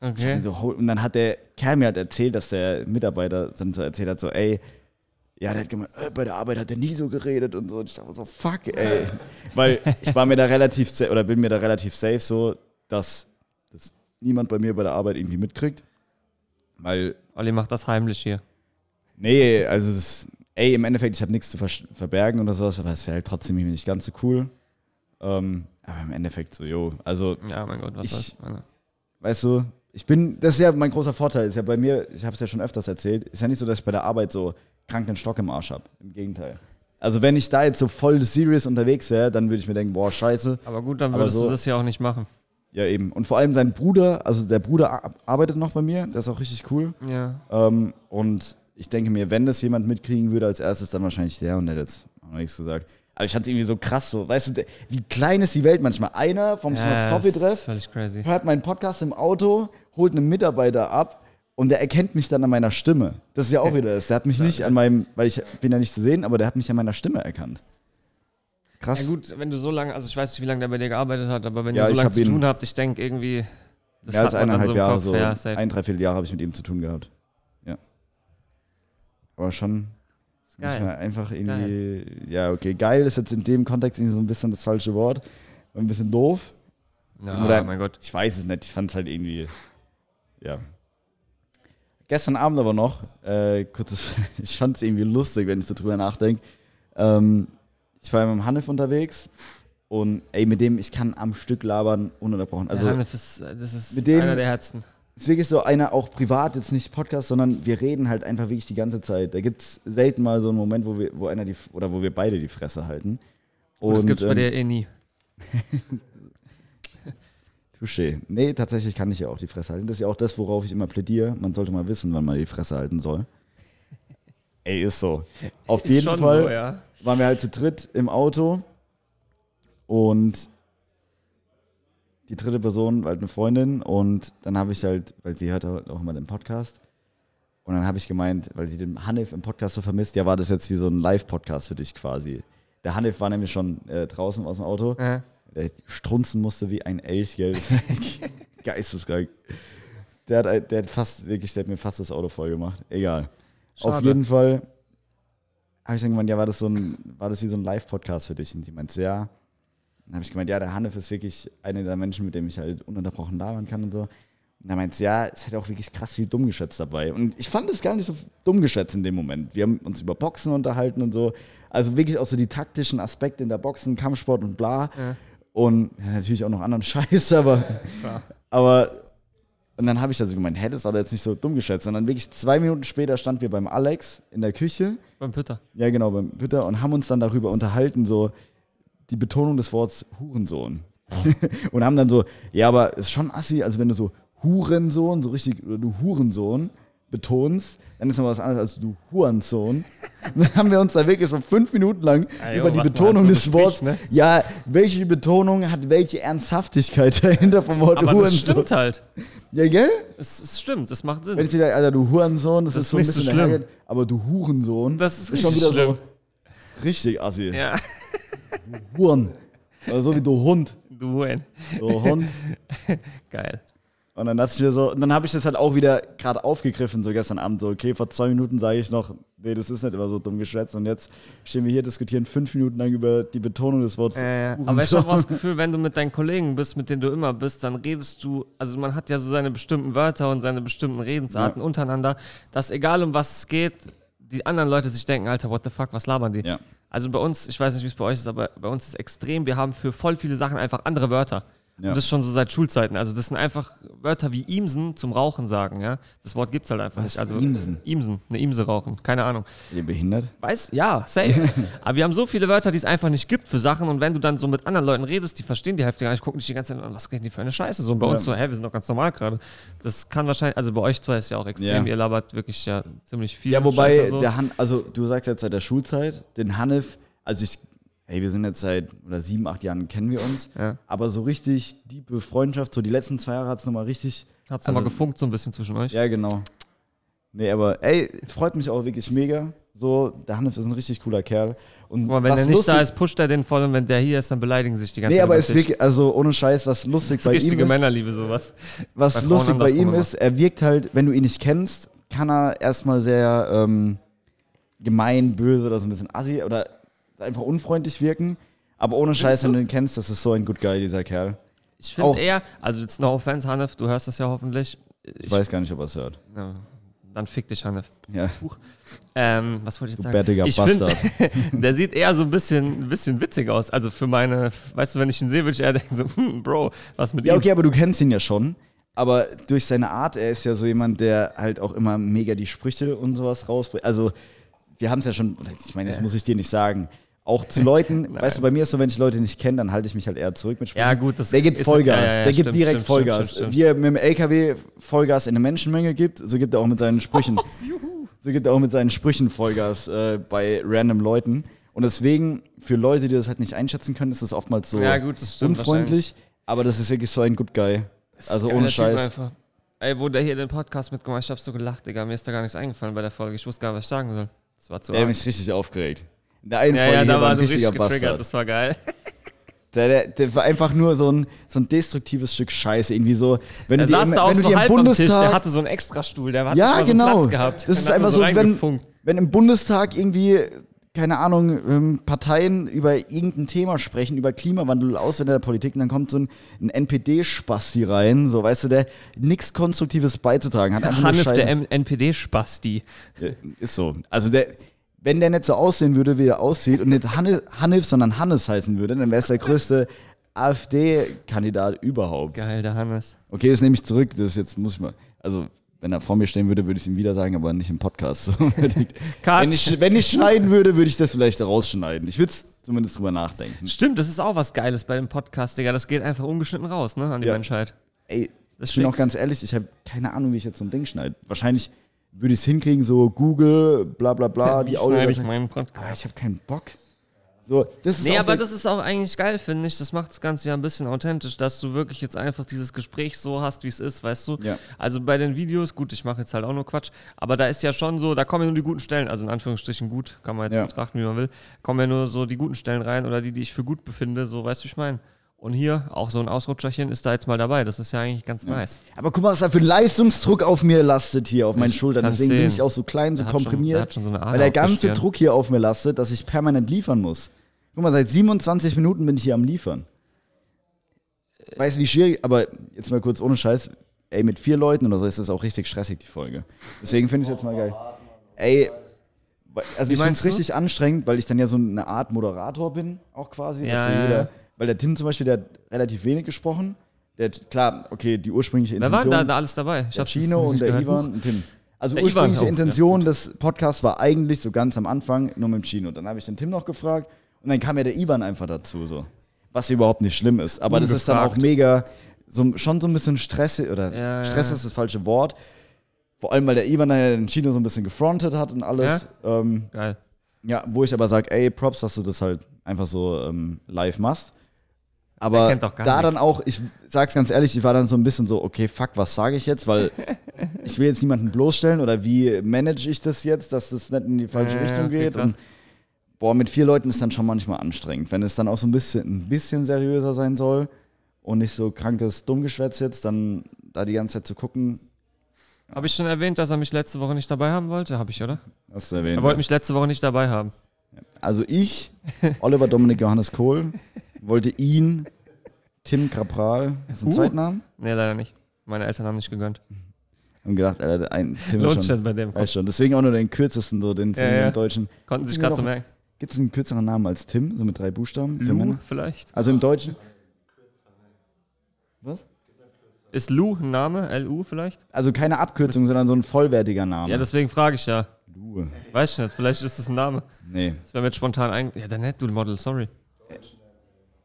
Okay. Hol- und dann hat der Kerl mir halt erzählt, dass der Mitarbeiter dann so erzählt hat, so, ey, ja, der hat gemeint, äh, bei der Arbeit hat er nie so geredet und so. Und ich dachte so, fuck, ey. *laughs* Weil ich war mir da relativ, oder bin mir da relativ safe so, dass das niemand bei mir bei der Arbeit irgendwie mitkriegt. Weil, Olli macht das heimlich hier. nee, also es ist, ey, im Endeffekt, ich habe nichts zu vers- verbergen oder sowas, aber es ist halt trotzdem irgendwie nicht ganz so cool. Ähm, aber im Endeffekt so, jo, also Ja, mein Gott, was Ich- soll's. Weißt du, ich bin, das ist ja mein großer Vorteil, ist ja bei mir, ich habe es ja schon öfters erzählt, ist ja nicht so, dass ich bei der Arbeit so kranken Stock im Arsch habe. Im Gegenteil. Also wenn ich da jetzt so voll serious unterwegs wäre, dann würde ich mir denken, boah, scheiße. Aber gut, dann würdest so- du das ja auch nicht machen. Ja, eben. Und vor allem sein Bruder, also der Bruder ar- arbeitet noch bei mir, der ist auch richtig cool. Ja. Ähm, und ich denke mir, wenn das jemand mitkriegen würde als erstes, dann wahrscheinlich der und der hat jetzt auch noch nichts gesagt. Aber ich fand es irgendwie so krass, so, weißt du, wie klein ist die Welt manchmal? Einer vom Schnaps ja Coffee das ist Treff hört meinen Podcast im Auto, holt einen Mitarbeiter ab und der erkennt mich dann an meiner Stimme. Das ist ja auch wieder das. Der hat mich nicht an meinem, weil ich bin ja nicht zu sehen, aber der hat mich an meiner Stimme erkannt. Krass. Ja gut, wenn du so lange, also ich weiß nicht, wie lange der bei dir gearbeitet hat, aber wenn Ja, ihr so lange zu tun habt, ich denke irgendwie, das Mehr als eineinhalb so Jahre, Kopf. so Ja, ein, dreiviertel Jahre habe ich mit ihm zu tun gehabt. Ja. Aber schon Geil. manchmal einfach irgendwie, ja, okay, geil ist jetzt in dem Kontext irgendwie so ein bisschen das falsche Wort. Ein bisschen doof. Ja, Oder- mein Gott. Ich weiß es nicht, ich fand es halt irgendwie, ja. Gestern Abend aber noch, äh, kurzes, *laughs* ich fand es irgendwie lustig, wenn ich so drüber nachdenke. Ähm, ich war ja mit dem Hanif unterwegs und ey, mit dem, ich kann am Stück labern, ununterbrochen. Also, Also, Hanif ist, das ist mit dem- einer der Herzen. Ist wirklich so einer auch privat, jetzt nicht Podcast, sondern wir reden halt einfach wirklich die ganze Zeit. Da gibt es selten mal so einen Moment, wo wir, wo einer die, oder wo wir beide die Fresse halten. Und das gibt's bei ähm, dir eh nie. *laughs* Touché. Nee, tatsächlich kann ich ja auch die Fresse halten. Das ist ja auch das, worauf ich immer plädiere. Man sollte mal wissen, wann man die Fresse halten soll. *laughs* Ey, ist so. Auf Ist jeden Fall So, ja. waren wir halt zu dritt im Auto und die dritte Person war halt eine Freundin und dann habe ich halt, weil sie hört auch immer den Podcast und dann habe ich gemeint, weil sie den Hanif im Podcast so vermisst, ja war das jetzt wie so ein Live-Podcast für dich quasi. Der Hanif war nämlich schon äh, draußen aus dem Auto Ja. der strunzen musste wie ein Elch, gell. *laughs* Geisteskrank. Der hat, der hat fast, wirklich, der hat mir fast das Auto voll gemacht. Egal. Auf Schade. jeden Fall habe ich dann gemeint, ja, war das so ein, war das wie so ein Live-Podcast für dich? Und die meint, ja. Dann habe ich gemeint, ja, der Hanif ist wirklich einer der Menschen, mit dem ich halt ununterbrochen labern kann und so. Und dann meint sie, ja, es hat auch wirklich krass viel dumm geschätzt dabei. Und ich fand es gar nicht so dumm geschätzt in dem Moment. Wir haben uns über Boxen unterhalten und so. Also wirklich auch so die taktischen Aspekte in der Boxen, Kampfsport und bla. Ja. Und ja, natürlich auch noch anderen *laughs* Scheiß, aber, Klar. aber und dann habe ich also gemeint, hä, das war doch jetzt nicht so dumm geschätzt. Und dann wirklich zwei Minuten später standen wir beim Alex in der Küche, Beim Pütter. ja genau, beim Peter, und haben uns dann darüber unterhalten, so die Betonung des Wortes Hurensohn. *laughs* und haben dann so, ja, aber ist schon assi, also wenn du so Hurensohn, so richtig, oder du Hurensohn betonst, dann ist noch was anderes als du Hurensohn. *laughs* Und dann haben wir uns da wirklich so fünf Minuten lang jo, über die was man Betonung halt so des Wortes, ne? ja, welche Betonung hat welche Ernsthaftigkeit *laughs* dahinter vom Wort Aber das Hurensohn? stimmt halt. Ja, gell? Es, es stimmt, es macht Sinn. Wenn ich dir Alter, du Hurensohn, das, Das ist ist so ein nicht so bisschen schlimm. dahergeht, aber du Hurensohn, Das ist schon richtig wieder schlimm. so richtig assi. Ja, Huren. Oder so wie du Hund. du Huren. So Hund. *laughs* Geil. Und dann dachte ich mir so, und dann habe ich das halt auch wieder gerade aufgegriffen, so gestern Abend, so, okay, vor zwei Minuten sage ich noch, nee, das ist nicht immer so dumm geschwätzt. Und jetzt stehen wir hier, diskutieren fünf Minuten lang über die Betonung des Wortes. Äh, aber ich habe auch *laughs* das Gefühl, wenn du mit deinen Kollegen bist, mit denen du immer bist, dann redest du, also man hat ja so seine bestimmten Wörter und seine bestimmten Redensarten untereinander, dass egal um was es geht, die anderen Leute sich denken, Alter, what the fuck, was labern die? Ja. Also bei uns, ich weiß nicht, wie es bei euch ist, aber bei uns ist es extrem, wir haben für voll viele Sachen einfach andere Wörter. Ja. Und das schon so seit Schulzeiten. Also das sind einfach Wörter wie Imsen zum Rauchen sagen, ja. Das Wort gibt's halt einfach Was nicht. Also Imsen? Imsen, eine Imse rauchen, keine Ahnung. Ihr behindert? Weiß, ja, safe. *laughs* Aber wir haben so viele Wörter, die es einfach nicht gibt für Sachen. Und wenn du dann so mit anderen Leuten redest, die verstehen die Hälfte gar nicht, gucken dich die ganze Zeit an, was reden die für eine Scheiße? So und bei Ja. uns so, hä, wir sind doch ganz normal gerade. Das kann wahrscheinlich, also bei euch zwar ist ja auch extrem, Ja. ihr labert wirklich ja ziemlich viel. Ja, wobei so. der Han, also du sagst jetzt seit der Schulzeit, den Hanif, also ich, hey, wir sind jetzt seit oder sieben, acht Jahren kennen wir uns, Ja. aber so richtig tiefe Freundschaft, so die letzten zwei Jahre hat es nochmal richtig, Hat's also- nochmal gefunkt so ein bisschen zwischen euch. ja genau. Nee, aber ey, freut mich auch wirklich mega, So, der Hanif ist ein richtig cooler Kerl. Und mal, wenn er nicht lustig, da ist, pusht er den voll und wenn der hier ist, dann beleidigen sich die ganze Nee, Zeit. aber über es dich. wirklich, also ohne Scheiß, was lustig Das bei ist ihm richtige ist, Männerliebe, sowas. was Bei lustig bei ihm ist, er wirkt halt, wenn du ihn nicht kennst, kann er erstmal sehr ähm, gemein, böse oder so ein bisschen assi oder einfach unfreundlich wirken. Aber ohne Scheiß, wenn du ihn kennst, das ist so ein good guy, dieser Kerl. Ich finde eher, also jetzt no offense, Hanif, du hörst das ja hoffentlich. Ich weiß gar nicht, ob er es hört. Ja, dann fick dich, Hanif. Ja, Ähm, was wollte ich jetzt du sagen? bärtiger ich Bastard. *laughs* der sieht eher so ein bisschen, ein bisschen witzig aus. Also für meine, weißt du, wenn ich ihn sehe, würde ich eher denken so, hm, Bro, was mit Ja, ihm? okay, aber du kennst ihn ja schon. Aber durch seine Art, er ist ja so jemand, der halt auch immer mega die Sprüche und sowas rausbringt. Also, wir haben es ja schon, ich meine, das muss ich dir nicht sagen. Auch zu Leuten, *laughs* weißt du, bei mir ist so, wenn ich Leute nicht kenne, dann halte ich mich halt eher zurück mit Sprüchen. Ja, gut, das Der gibt ist- Vollgas, ja, ja, der gibt stimmt, direkt stimmt, Vollgas. stimmt, Wie er mit dem LKW Vollgas in eine Menschenmenge gibt, so gibt er auch mit seinen Sprüchen. *laughs* so gibt er auch mit seinen Sprüchen Vollgas äh, bei random Leuten. Und deswegen, für Leute, die das halt nicht einschätzen können, ist es oftmals so Ja, gut, das stimmt unfreundlich. Aber das ist wirklich so ein Good Guy. Also ohne Scheiß. Ey, wo der hier den Podcast mitgemacht hat, ich hab so gelacht, Digga. Mir ist da gar nichts eingefallen bei der Folge. Ich wusste gar nicht, was ich sagen soll. Das war zu arg. mich richtig aufgeregt. In der einen Ja, Folge ja, da war ein so richtig richtiger. Bastard. Das war geil. *laughs* Der, der, der war einfach nur so ein, so ein destruktives Stück Scheiße. Irgendwie so, wenn Er du dir, saß im, da auch so dir halb am Tisch. Bundestag. Der hatte so einen Extrastuhl. Der hat ja, so genau. einen Platz gehabt. Das ist einfach so, wenn, wenn im Bundestag irgendwie, keine Ahnung, ähm, Parteien über irgendein Thema sprechen, über Klimawandel, Auswender der Politik, und dann kommt so ein, ein NPD-Spasti rein, so, weißt du, der nichts Konstruktives beizutragen hat. Hanif, der NPD-Spasti. Ja, Ist so. Also der, wenn der nicht so aussehen würde, wie er aussieht und nicht Hanne, Hanif, sondern Hannes heißen würde, dann wäre es der größte AfD-Kandidat überhaupt. Geil, der Hannes. Okay, das nehme ich zurück. Das jetzt muss ich mal. Also wenn er vor mir stehen würde, würde ich es ihm wieder sagen, aber nicht im Podcast. So *laughs* wenn, ich, wenn ich schneiden würde, würde ich das vielleicht rausschneiden. Ich würde es zumindest drüber nachdenken. Stimmt, das ist auch was Geiles bei dem Podcast, Digga. Das geht einfach ungeschnitten raus, ne, an die Ja. Menschheit. Ey, Das ich bin auch ganz ehrlich, ich habe keine Ahnung, wie ich jetzt so ein Ding schneide. Wahrscheinlich würde ich es hinkriegen, so Google, bla bla bla, die Audio. ich meinen Podcast? Aber ich habe keinen Bock. So, das ist Nee, aber das ist auch eigentlich geil, finde ich. Das macht das Ganze ja ein bisschen authentisch, dass du wirklich jetzt einfach dieses Gespräch so hast, wie es ist, weißt du? Ja. Also bei den Videos, gut, ich mache jetzt halt auch nur Quatsch, aber da ist ja schon so, da kommen ja nur die guten Stellen, also in Anführungsstrichen gut, kann man jetzt Ja. betrachten, wie man will, kommen ja nur so die guten Stellen rein oder die, die ich für gut befinde, so, weißt du, wie ich meine? Und hier, auch so ein Ausrutscherchen ist da jetzt mal dabei. Das ist ja eigentlich ganz nice. Aber guck mal, was da für ein Leistungsdruck auf mir lastet hier, auf meinen Ich Schultern. Deswegen bin sehen. ich auch so klein, so Der hat schon- komprimiert. der hat schon so weil der ganze Stirn. Druck hier auf mir lastet, dass ich permanent liefern muss. Guck mal, seit 27 Minuten bin ich hier am Liefern. Weißt du, wie schwierig, aber jetzt mal kurz ohne Scheiß, ey, mit vier Leuten oder so ist das auch richtig stressig, die Folge. Deswegen finde ich jetzt mal geil. Ey, also ich finde es richtig anstrengend, weil ich dann ja so eine Art Moderator bin, auch quasi. Ja, dass so ja, jeder, ja. Weil der Tim zum Beispiel, der hat relativ wenig gesprochen. Der hat, klar, okay, die ursprüngliche Wer Intention. war denn da, da alles dabei? Ich Der Chino und der gehört. Ivan und Tim. Also Der ursprüngliche auch, Intention des Podcasts war eigentlich so ganz am Anfang nur mit dem Chino. Dann habe ich den Tim noch gefragt und dann kam ja der Ivan einfach dazu so. Was überhaupt nicht schlimm ist. Aber das ist dann auch Ungefragt. mega, so, schon so ein bisschen Stress, oder Ja, Stress ja. ist das falsche Wort. Vor allem, weil der Ivan dann ja den Chino so ein bisschen gefrontet hat und alles. Ähm, Geil. ja, wo ich aber sage, ey, Props, dass du das halt einfach so ähm, live machst. Er Aber da dann auch, ich sag's ganz ehrlich, ich war dann so ein bisschen so, okay, fuck, was sage ich jetzt? Weil *laughs* ich will jetzt niemanden bloßstellen oder wie manage ich das jetzt, dass das nicht in die falsche Ja, ja, Richtung okay, geht. krass. und boah, mit vier Leuten ist dann schon manchmal anstrengend. Wenn es dann auch so ein bisschen, ein bisschen seriöser sein soll und nicht so krankes Dummgeschwätz jetzt, dann da die ganze Zeit zu gucken, Habe ich schon erwähnt, dass er mich letzte Woche nicht dabei haben wollte? Habe ich, oder? hast du erwähnt. Er wollte mich letzte Woche nicht dabei haben. Also ich, Oliver Dominik Johannes Kohl, *laughs* wollte ihn, Tim Krapral, hast du einen Uh. Zweitnamen? Nee, leider nicht. Meine Eltern haben nicht gegönnt. Und gedacht, Alter, ein Tim Lohnt ist sich schon, bei dem. weiß schon. Deswegen auch nur den kürzesten, so den, Ja, ja. deutschen. Konnten sich gerade so merken. Gibt es einen kürzeren Namen als Tim, so mit drei Buchstaben für Lou Männer? vielleicht? Also im Deutschen? Was? Ist Lou ein Name? L-U vielleicht? Also keine Abkürzung, sondern so ein vollwertiger Name. Ja, deswegen frage ich ja. Lu. Weiß ich nicht. Vielleicht ist das ein Name. Nee. Das wäre mir jetzt spontan ein. Ja, dann nicht, du Model, sorry.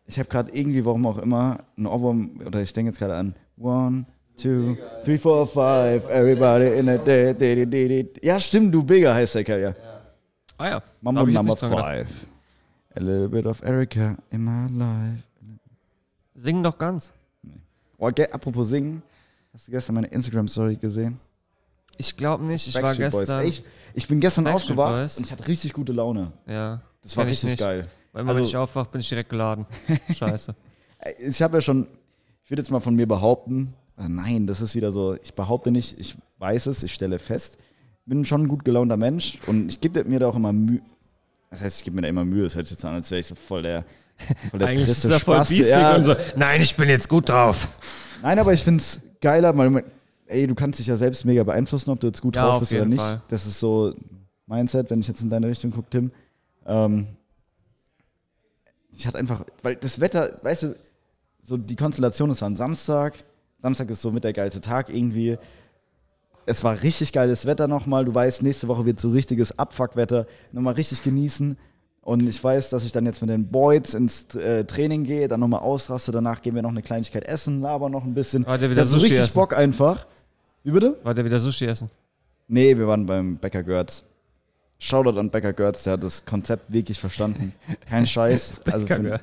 Ich habe gerade irgendwie, warum auch immer, ein Ohrwurm, oder ich denke jetzt gerade an One, two, three, four, five, everybody in a day, day, day, day, day. Ja, stimmt, du Bigger heißt der Kerl, ja. Ah ja. Mambo Number five. A little bit of Erica in my life. Sing doch ganz. Oh, ge- apropos singen, hast du gestern meine Instagram-Story gesehen? Ich glaube nicht. Ich war gestern. Ey, ich, ich bin gestern Backstreet aufgewacht Boys. und ich hatte richtig gute Laune. ja. Das war richtig geil. Weil immer, wenn Also- ich aufwache, bin ich direkt geladen. *laughs* Scheiße. Ich habe ja schon, ich würde jetzt mal von mir behaupten, äh, nein, das ist wieder so, ich behaupte nicht, ich weiß es, ich stelle fest, bin schon ein gut gelaunter Mensch und ich gebe mir da auch immer Mühe. Das heißt, ich gebe mir da immer Mühe, das hört sich jetzt an, als wäre ich so voll der, voll der *laughs* Eigentlich ist er voll Spaste. biestig Ja, und so. Nein, ich bin jetzt gut drauf. Nein, aber ich finde es geiler, weil ey, du kannst dich ja selbst mega beeinflussen, ob du jetzt gut Ja, drauf auf bist oder nicht. Fall. Das ist so Mindset, wenn ich jetzt in deine Richtung gucke, Tim. Ähm, ich hatte einfach, weil das Wetter, weißt du, so die Konstellation, es war ein Samstag. Samstag ist so mit der geilste Tag irgendwie. Es war richtig geiles Wetter nochmal. Du weißt, nächste Woche wird so richtiges Abfuckwetter. Nochmal richtig genießen. Und ich weiß, dass ich dann jetzt mit den Boys ins äh, Training gehe, dann nochmal ausraste. Danach gehen wir noch eine Kleinigkeit essen, labern noch ein bisschen. War der wieder so Sushi richtig essen? Bock einfach. Wie bitte? War der wieder Sushi essen? Nee, wir waren beim Bäcker Görz. Shoutout an Bäcker Görz, der hat das Konzept wirklich verstanden. Kein Scheiß. *laughs* also Gehört.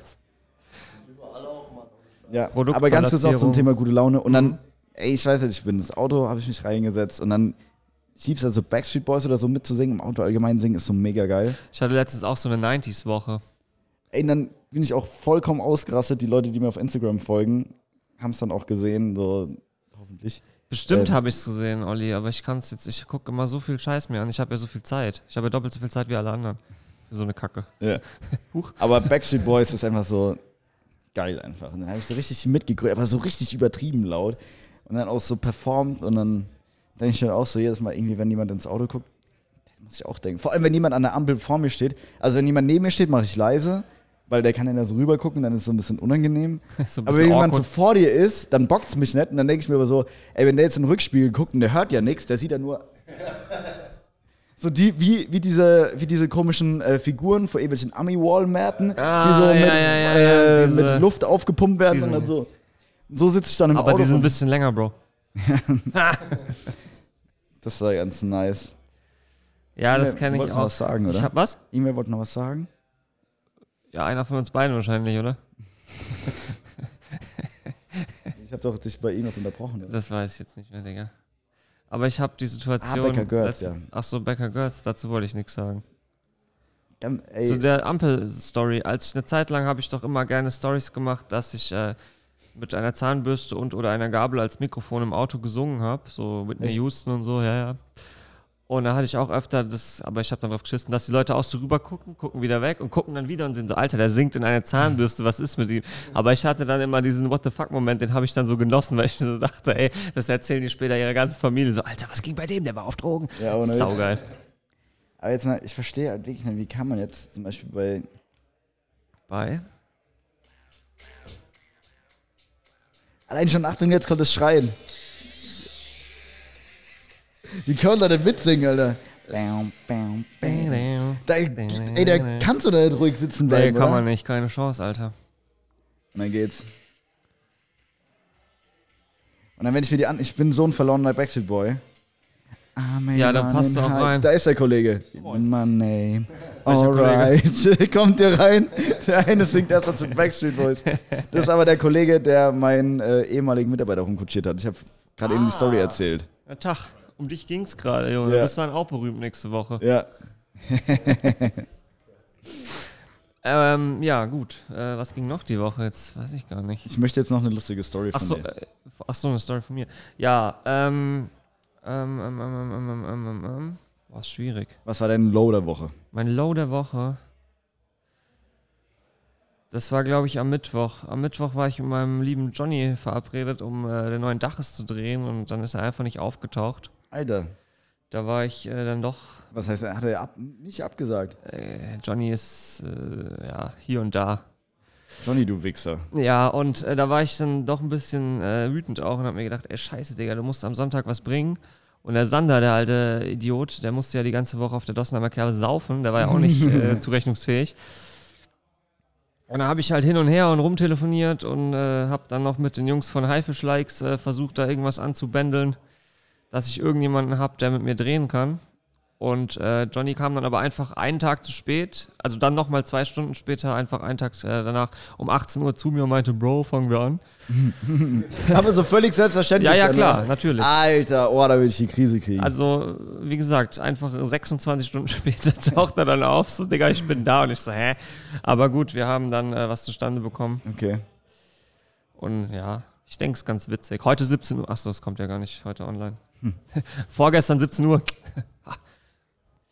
ja, aber ganz kurz noch zum. Thema gute Laune. Und dann, ey, ich weiß nicht, ich bin ins Auto, habe ich mich reingesetzt und dann ich lieb's also Backstreet Boys oder so mitzusingen, im Auto allgemein singen ist so mega geil. Ich hatte letztens auch so eine 90s-Woche. Ey, und dann bin ich auch vollkommen ausgerastet. Die Leute, die mir auf Instagram folgen, haben es dann auch gesehen, so hoffentlich. Bestimmt Ähm. habe ich es gesehen, Olli, aber ich kann es jetzt, ich gucke immer so viel Scheiß mir an. Ich habe ja so viel Zeit. Ich habe ja doppelt so viel Zeit wie alle anderen. Für so eine Kacke. Ja. *laughs* Huch. Aber Backstreet Boys ist einfach so geil einfach. Und dann habe ich so richtig mitgegrölt, aber so richtig übertrieben laut. Und dann auch so performt und dann denke ich mir auch so jedes Mal irgendwie, wenn jemand ins Auto guckt, muss ich auch denken. Vor allem, wenn jemand an der Ampel vor mir steht. Also wenn jemand neben mir steht, mache ich leise, weil der kann dann da so rüber gucken, dann ist es so ein bisschen unangenehm. *laughs* so ein Aber bisschen wenn jemand so vor dir ist, dann bockt es mich nicht. Und dann denke ich mir aber so, ey, wenn der jetzt in den Rückspiegel guckt und der hört ja nichts, der sieht ja nur. *laughs* So die, wie, wie, diese, wie diese komischen äh, Figuren vor irgendwelchen Ami-Wall-Märten, Ah, die so ja, mit, ja, ja, äh, ja, diese- mit Luft aufgepumpt werden und dann so. So sitze ich dann im aber Auto. die sind ein bisschen länger, Bro. *laughs* das war ganz nice. Ja, das kenne ich wolltest noch auch. was sagen, Ich oder? hab was? Irgendwer wollte noch was sagen? Ja, einer von uns beiden wahrscheinlich, oder? *laughs* Ich habe doch dich bei ihm was unterbrochen. Oder? Das weiß ich jetzt nicht mehr, Digga. Aber ich habe die Situation. Ah, Becker letztens- ja. Ach so, Becker Girls, dazu wollte ich nichts sagen. Ey, Zu der Ampel-Story. Als ich eine Zeit lang habe ich doch immer gerne Stories gemacht, dass ich äh, mit einer Zahnbürste und oder einer Gabel als Mikrofon im Auto gesungen habe. So Whitney Echt? Houston und so, ja, ja. Und da hatte ich auch öfter das, aber ich habe dann drauf geschissen, dass die Leute auch so rüber gucken, gucken wieder weg und gucken dann wieder und sind so, Alter, der singt in einer Zahnbürste, was ist mit ihm? Aber ich hatte dann immer diesen What the fuck-Moment, den habe ich dann so genossen, weil ich mir so dachte, ey, das erzählen die später ihrer ganzen Familie. So, Alter, was ging bei dem? Der war auf Drogen. Ja, ohne. Saugeil. aber jetzt mal, ich verstehe halt wirklich nicht, wie kann man jetzt zum Beispiel bei. Bei? Allein schon, Achtung, jetzt kommt das Schreien. Wie kann man da denn mitsingen, Alter? Da, ey, da kannst du da nicht ruhig sitzen Nee, bleiben, kann oder? man nicht, keine Chance, Alter. Und dann geht's. Und dann, wenn ich mir die an. Ich bin so ein verlorener Backstreet Boy. I'm a Ja, da man passt du auch rein. Da ist der Kollege. Money. Alright. *laughs* Kommt ihr rein? Der eine singt erst mal zu Backstreet Boys. Das ist aber der Kollege, der meinen äh, ehemaligen Mitarbeiter rumkutschiert hat. Ich habe gerade eben die Story Ah. erzählt. Ja, Tag, um dich ging es gerade, Junge. Ja. Du bist dann auch berühmt nächste Woche. Ja. *laughs* ähm, ja, gut. Äh, was ging noch die Woche? Jetzt weiß ich gar nicht. Ich möchte jetzt noch eine lustige Story ach von so, dir. Äh, ach so, eine Story von mir. Ja, ähm, ähm, ähm, ähm, ähm, ähm, ähm, ähm, ähm. ähm. War schwierig. Was war dein Low der Woche? Mein Low der Woche. Das war, glaube ich, am Mittwoch. Am Mittwoch war ich mit meinem lieben Johnny verabredet, um äh, den neuen Daches zu drehen und dann ist er einfach nicht aufgetaucht. Alter. Da war ich äh, dann doch. Was heißt, hat er ab, nicht abgesagt? Äh, Johnny ist äh, ja hier und da. Johnny, du Wichser. Ja, und äh, da war ich dann doch ein bisschen äh, wütend auch und hab mir gedacht, ey, scheiße, Digga, du musst am Sonntag was bringen. Und der Sander, der alte Idiot, der musste ja die ganze Woche auf der Dossenheimer Kerbe saufen, der war ja auch *laughs* nicht äh, zurechnungsfähig. Und dann habe ich halt hin und her und rumtelefoniert und äh, habe dann noch mit den Jungs von Haifisch äh, versucht, da irgendwas anzubändeln, dass ich irgendjemanden habe, der mit mir drehen kann. Und äh, Johnny kam dann aber einfach einen Tag zu spät, also dann nochmal zwei Stunden später, einfach einen Tag äh, danach um 18 Uhr zu mir und meinte, Bro, fangen wir an. *laughs* Aber so völlig selbstverständlich. Ja, ja, dann, klar, ne? natürlich. Alter, oh, da würde ich die Krise kriegen. Also, wie gesagt, einfach 26 Stunden *laughs* später taucht er dann auf, so, Digga, ich bin da und ich so, hä? Aber gut, wir haben dann äh, was zustande bekommen okay. und ja, ich denke, es ist ganz witzig. Heute 17 Uhr, achso, das kommt ja gar nicht heute online. Hm. *laughs* Vorgestern 17 Uhr. *laughs*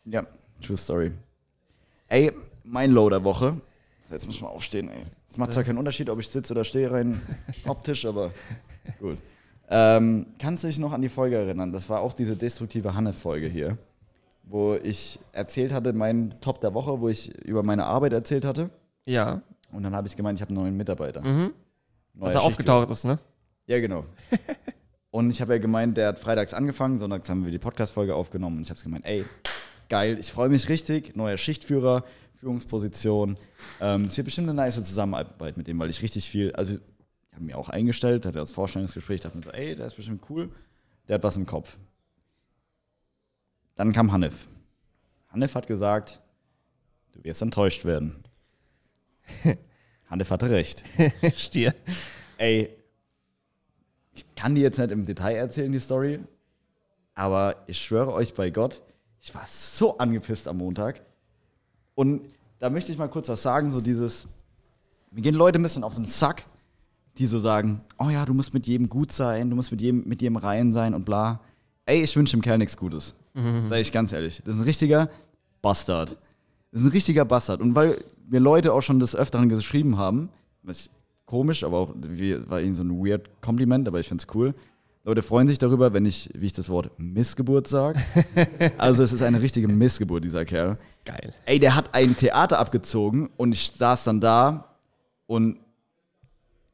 Ja, true story. Ey, mein Low der Woche. Jetzt muss ich mal aufstehen, ey. Es macht zwar keinen Unterschied, ob ich sitze oder stehe rein *laughs* optisch, aber gut. Ähm, kannst du dich noch an die Folge erinnern? Das war auch diese destruktive Hanne-Folge hier, wo ich erzählt hatte, mein Top der Woche, wo ich über meine Arbeit erzählt hatte. Ja, Und dann habe ich gemeint, ich habe einen neuen Mitarbeiter. mhm. Neuer dass er aufgetaucht ist, ne? Ja, genau. Und ich habe ja gemeint, der hat freitags angefangen, sonntags haben wir die Podcast-Folge aufgenommen und ich habe gemeint, ey, geil, ich freue mich richtig, neuer Schichtführer, Führungsposition. Ähm, es wird bestimmt eine nice Zusammenarbeit mit dem, weil ich richtig viel, also ich habe mir auch eingestellt, hatte das Vorstellungsgespräch, dachte mir so, ey, der ist bestimmt cool, der hat was im Kopf. Dann kam Hanif. Hanif hat gesagt, du wirst enttäuscht werden. *laughs* Hanif hatte recht. Stier. Ey, ich kann die jetzt nicht im Detail erzählen, die Story, aber ich schwöre euch bei Gott, ich war so angepisst am Montag. Und da möchte ich mal kurz was sagen, so dieses, mir gehen Leute ein bisschen auf den Sack, die so sagen, oh ja, du musst mit jedem gut sein, du musst mit jedem, mit jedem rein sein und bla. Ey, ich wünsche dem Kerl nichts Gutes. Sag ich ganz ehrlich. Das ist ein richtiger Bastard. Das ist ein richtiger Bastard. Und weil mir Leute auch schon des Öfteren geschrieben haben, was ich komisch, aber auch wie, war ihnen so ein weird Kompliment, aber ich find's cool. Leute freuen sich darüber, wenn ich, wie ich das Wort Missgeburt sage. *laughs* also es ist eine richtige Missgeburt, dieser Kerl. Geil. Ey, der hat ein Theater abgezogen und ich saß dann da und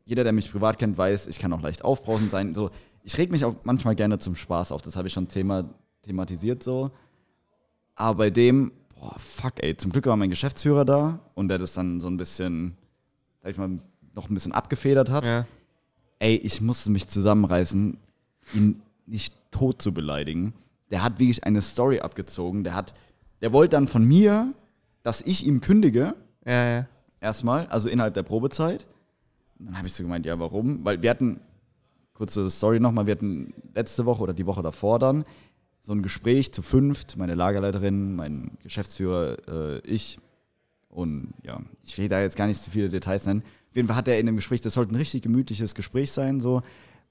jeder, der mich privat kennt, weiß, ich kann auch leicht aufbrausend sein. So, ich reg mich auch manchmal gerne zum Spaß auf, das habe ich schon Thema, thematisiert so. Aber bei dem, boah, fuck, ey, zum Glück war mein Geschäftsführer da und der das dann so ein bisschen, sag ich mal, noch ein bisschen abgefedert hat. Ja. Ey, ich musste mich zusammenreißen, ihn nicht tot zu beleidigen. Der hat wirklich eine Story abgezogen. Der hat, der wollte dann von mir, dass ich ihm kündige, Ja, ja. erstmal, also innerhalb der Probezeit. Und dann habe ich so gemeint, ja, warum? Weil wir hatten, kurze Story nochmal, wir hatten letzte Woche oder die Woche davor dann so ein Gespräch zu fünft, meine Lagerleiterin, mein Geschäftsführer, äh, ich. Und ja, ich will da jetzt gar nicht zu viele Details nennen. Auf jeden Fall hat er in dem Gespräch, das sollte ein richtig gemütliches Gespräch sein, so.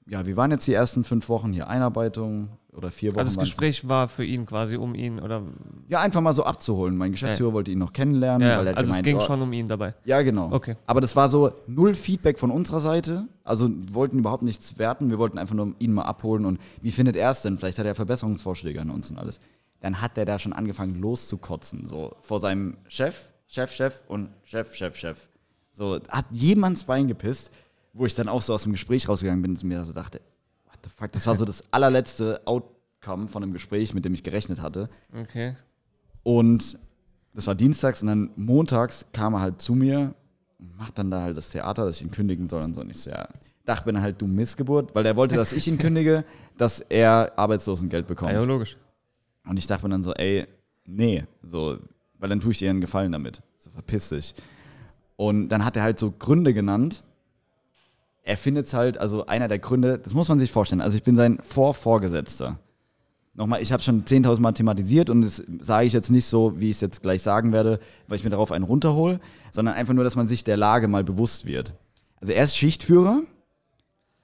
Ja, wir waren jetzt die ersten fünf Wochen hier Einarbeitung oder vier Wochen. Also das. Gespräch war für ihn quasi um ihn oder Ja, einfach mal so abzuholen. Mein Geschäftsführer wollte ihn noch kennenlernen, ja, er also es gemeint, ging oh, schon um ihn dabei. Ja, genau. Okay. Aber das war so null Feedback von unserer Seite. Also wir wollten überhaupt nichts werten. Wir wollten einfach nur ihn mal abholen und wie findet er es denn? Vielleicht hat er Verbesserungsvorschläge an uns und alles. Dann hat der da schon angefangen loszukotzen, so vor seinem Chef, Chef, Chef und Chef, Chef, Chef. So, hat jemands Bein gepisst, wo ich dann auch so aus dem Gespräch rausgegangen bin und mir so dachte, what the fuck, das war so das allerletzte Outcome von einem Gespräch, mit dem ich gerechnet hatte. Okay. Und das war dienstags und dann montags kam er halt zu mir und macht dann da halt das Theater, dass ich ihn kündigen soll und so. Und ich so, ja, dachte mir dann halt, du Missgeburt, weil er wollte, dass ich ihn kündige, *laughs* dass er Arbeitslosengeld bekommt. Ja, ja, logisch. Und ich dachte mir dann so, ey, nee, so, weil dann tue ich dir einen Gefallen damit. So, verpiss dich. Und dann hat er halt so Gründe genannt. Er findet es halt, also einer der Gründe, das muss man sich vorstellen. Also ich bin sein Vorvorgesetzter. Nochmal, ich habe schon 10.000 Mal thematisiert und das sage ich jetzt nicht so, wie ich es jetzt gleich sagen werde, weil ich mir darauf einen runterhole, sondern einfach nur, dass man sich der Lage mal bewusst wird. Also er ist Schichtführer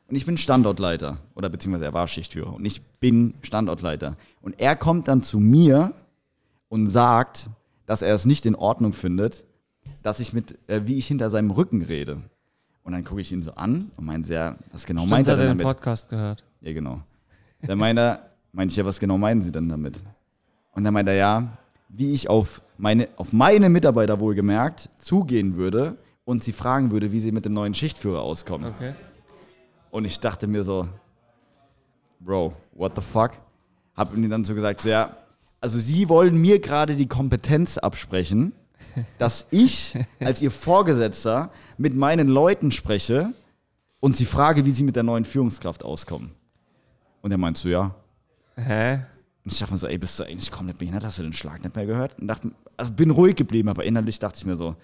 und ich bin Standortleiter oder beziehungsweise er war Schichtführer und ich bin Standortleiter. Und er kommt dann zu mir und sagt, dass er es nicht in Ordnung findet, dass ich mit, äh, wie ich hinter seinem Rücken rede. Und dann gucke ich ihn so an und meine, ja, was genau Stimmt, meint er hat er denn den damit? Podcast gehört. Ja, genau. Dann meint er, meinte ich ja, was genau meinen Sie denn damit? Und dann meint er, ja, wie ich auf meine, auf meine Mitarbeiter wohlgemerkt zugehen würde und sie fragen würde, wie sie mit dem neuen Schichtführer auskommen. Okay. Und ich dachte mir so, Bro, what the fuck? Hab ihm dann so gesagt, so, ja, also Sie wollen mir gerade die Kompetenz absprechen, dass ich als Ihr Vorgesetzter mit meinen Leuten spreche und sie frage, wie sie mit der neuen Führungskraft auskommen. Und er meint so, ja. Hä? Und ich dachte mir so, ey, bist du eigentlich komplett behindert? Hast du den Schlag nicht mehr gehört? Und dachte, also bin ruhig geblieben, aber innerlich dachte ich mir so,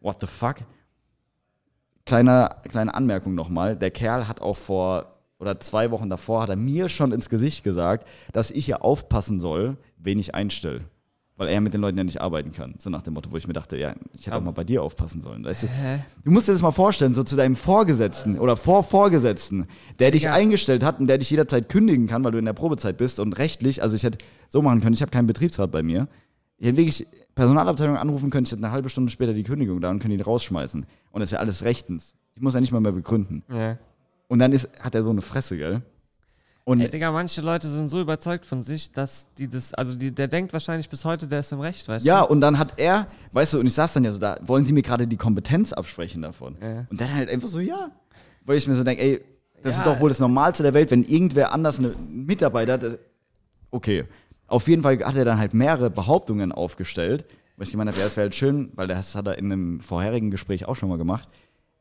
what the fuck? Kleine, kleine Anmerkung nochmal. Der Kerl hat auch vor, oder zwei Wochen davor, hat er mir schon ins Gesicht gesagt, dass ich ja aufpassen soll, wen ich einstelle. Weil er mit den Leuten ja nicht arbeiten kann. So nach dem Motto, wo ich mir dachte, ja, ich hätte auch mal bei dir aufpassen sollen. Weißt du? du musst dir das mal vorstellen, so zu deinem Vorgesetzten oder Vorvorgesetzten, der dich Ja. eingestellt hat und der dich jederzeit kündigen kann, weil du in der Probezeit bist und rechtlich, also ich hätte so machen können, ich habe keinen Betriebsrat bei mir. Ich hätte wirklich Personalabteilung anrufen können, ich hätte eine halbe Stunde später die Kündigung da und können ihn rausschmeißen. Und das ist ja alles rechtens. Ich muss ja nicht mal mehr begründen. Ja. Und dann ist, hat er so eine Fresse, gell? Und Ey, Digga, manche Leute sind so überzeugt von sich, dass die das, also die, der denkt wahrscheinlich bis heute, der ist im Recht, weißt Ja, du? und dann hat er, weißt du, und ich saß dann ja so da, wollen Sie mir gerade die Kompetenz absprechen davon? Ja. Und dann halt einfach so, ja. Weil ich mir so denke, ey, das Ja. ist doch wohl das Normalste der Welt, wenn irgendwer anders eine Mitarbeiter, das- okay. Auf jeden Fall hat er dann halt mehrere Behauptungen aufgestellt, weil ich gemeint habe, ja, es wäre halt schön, weil das hat er in einem vorherigen Gespräch auch schon mal gemacht,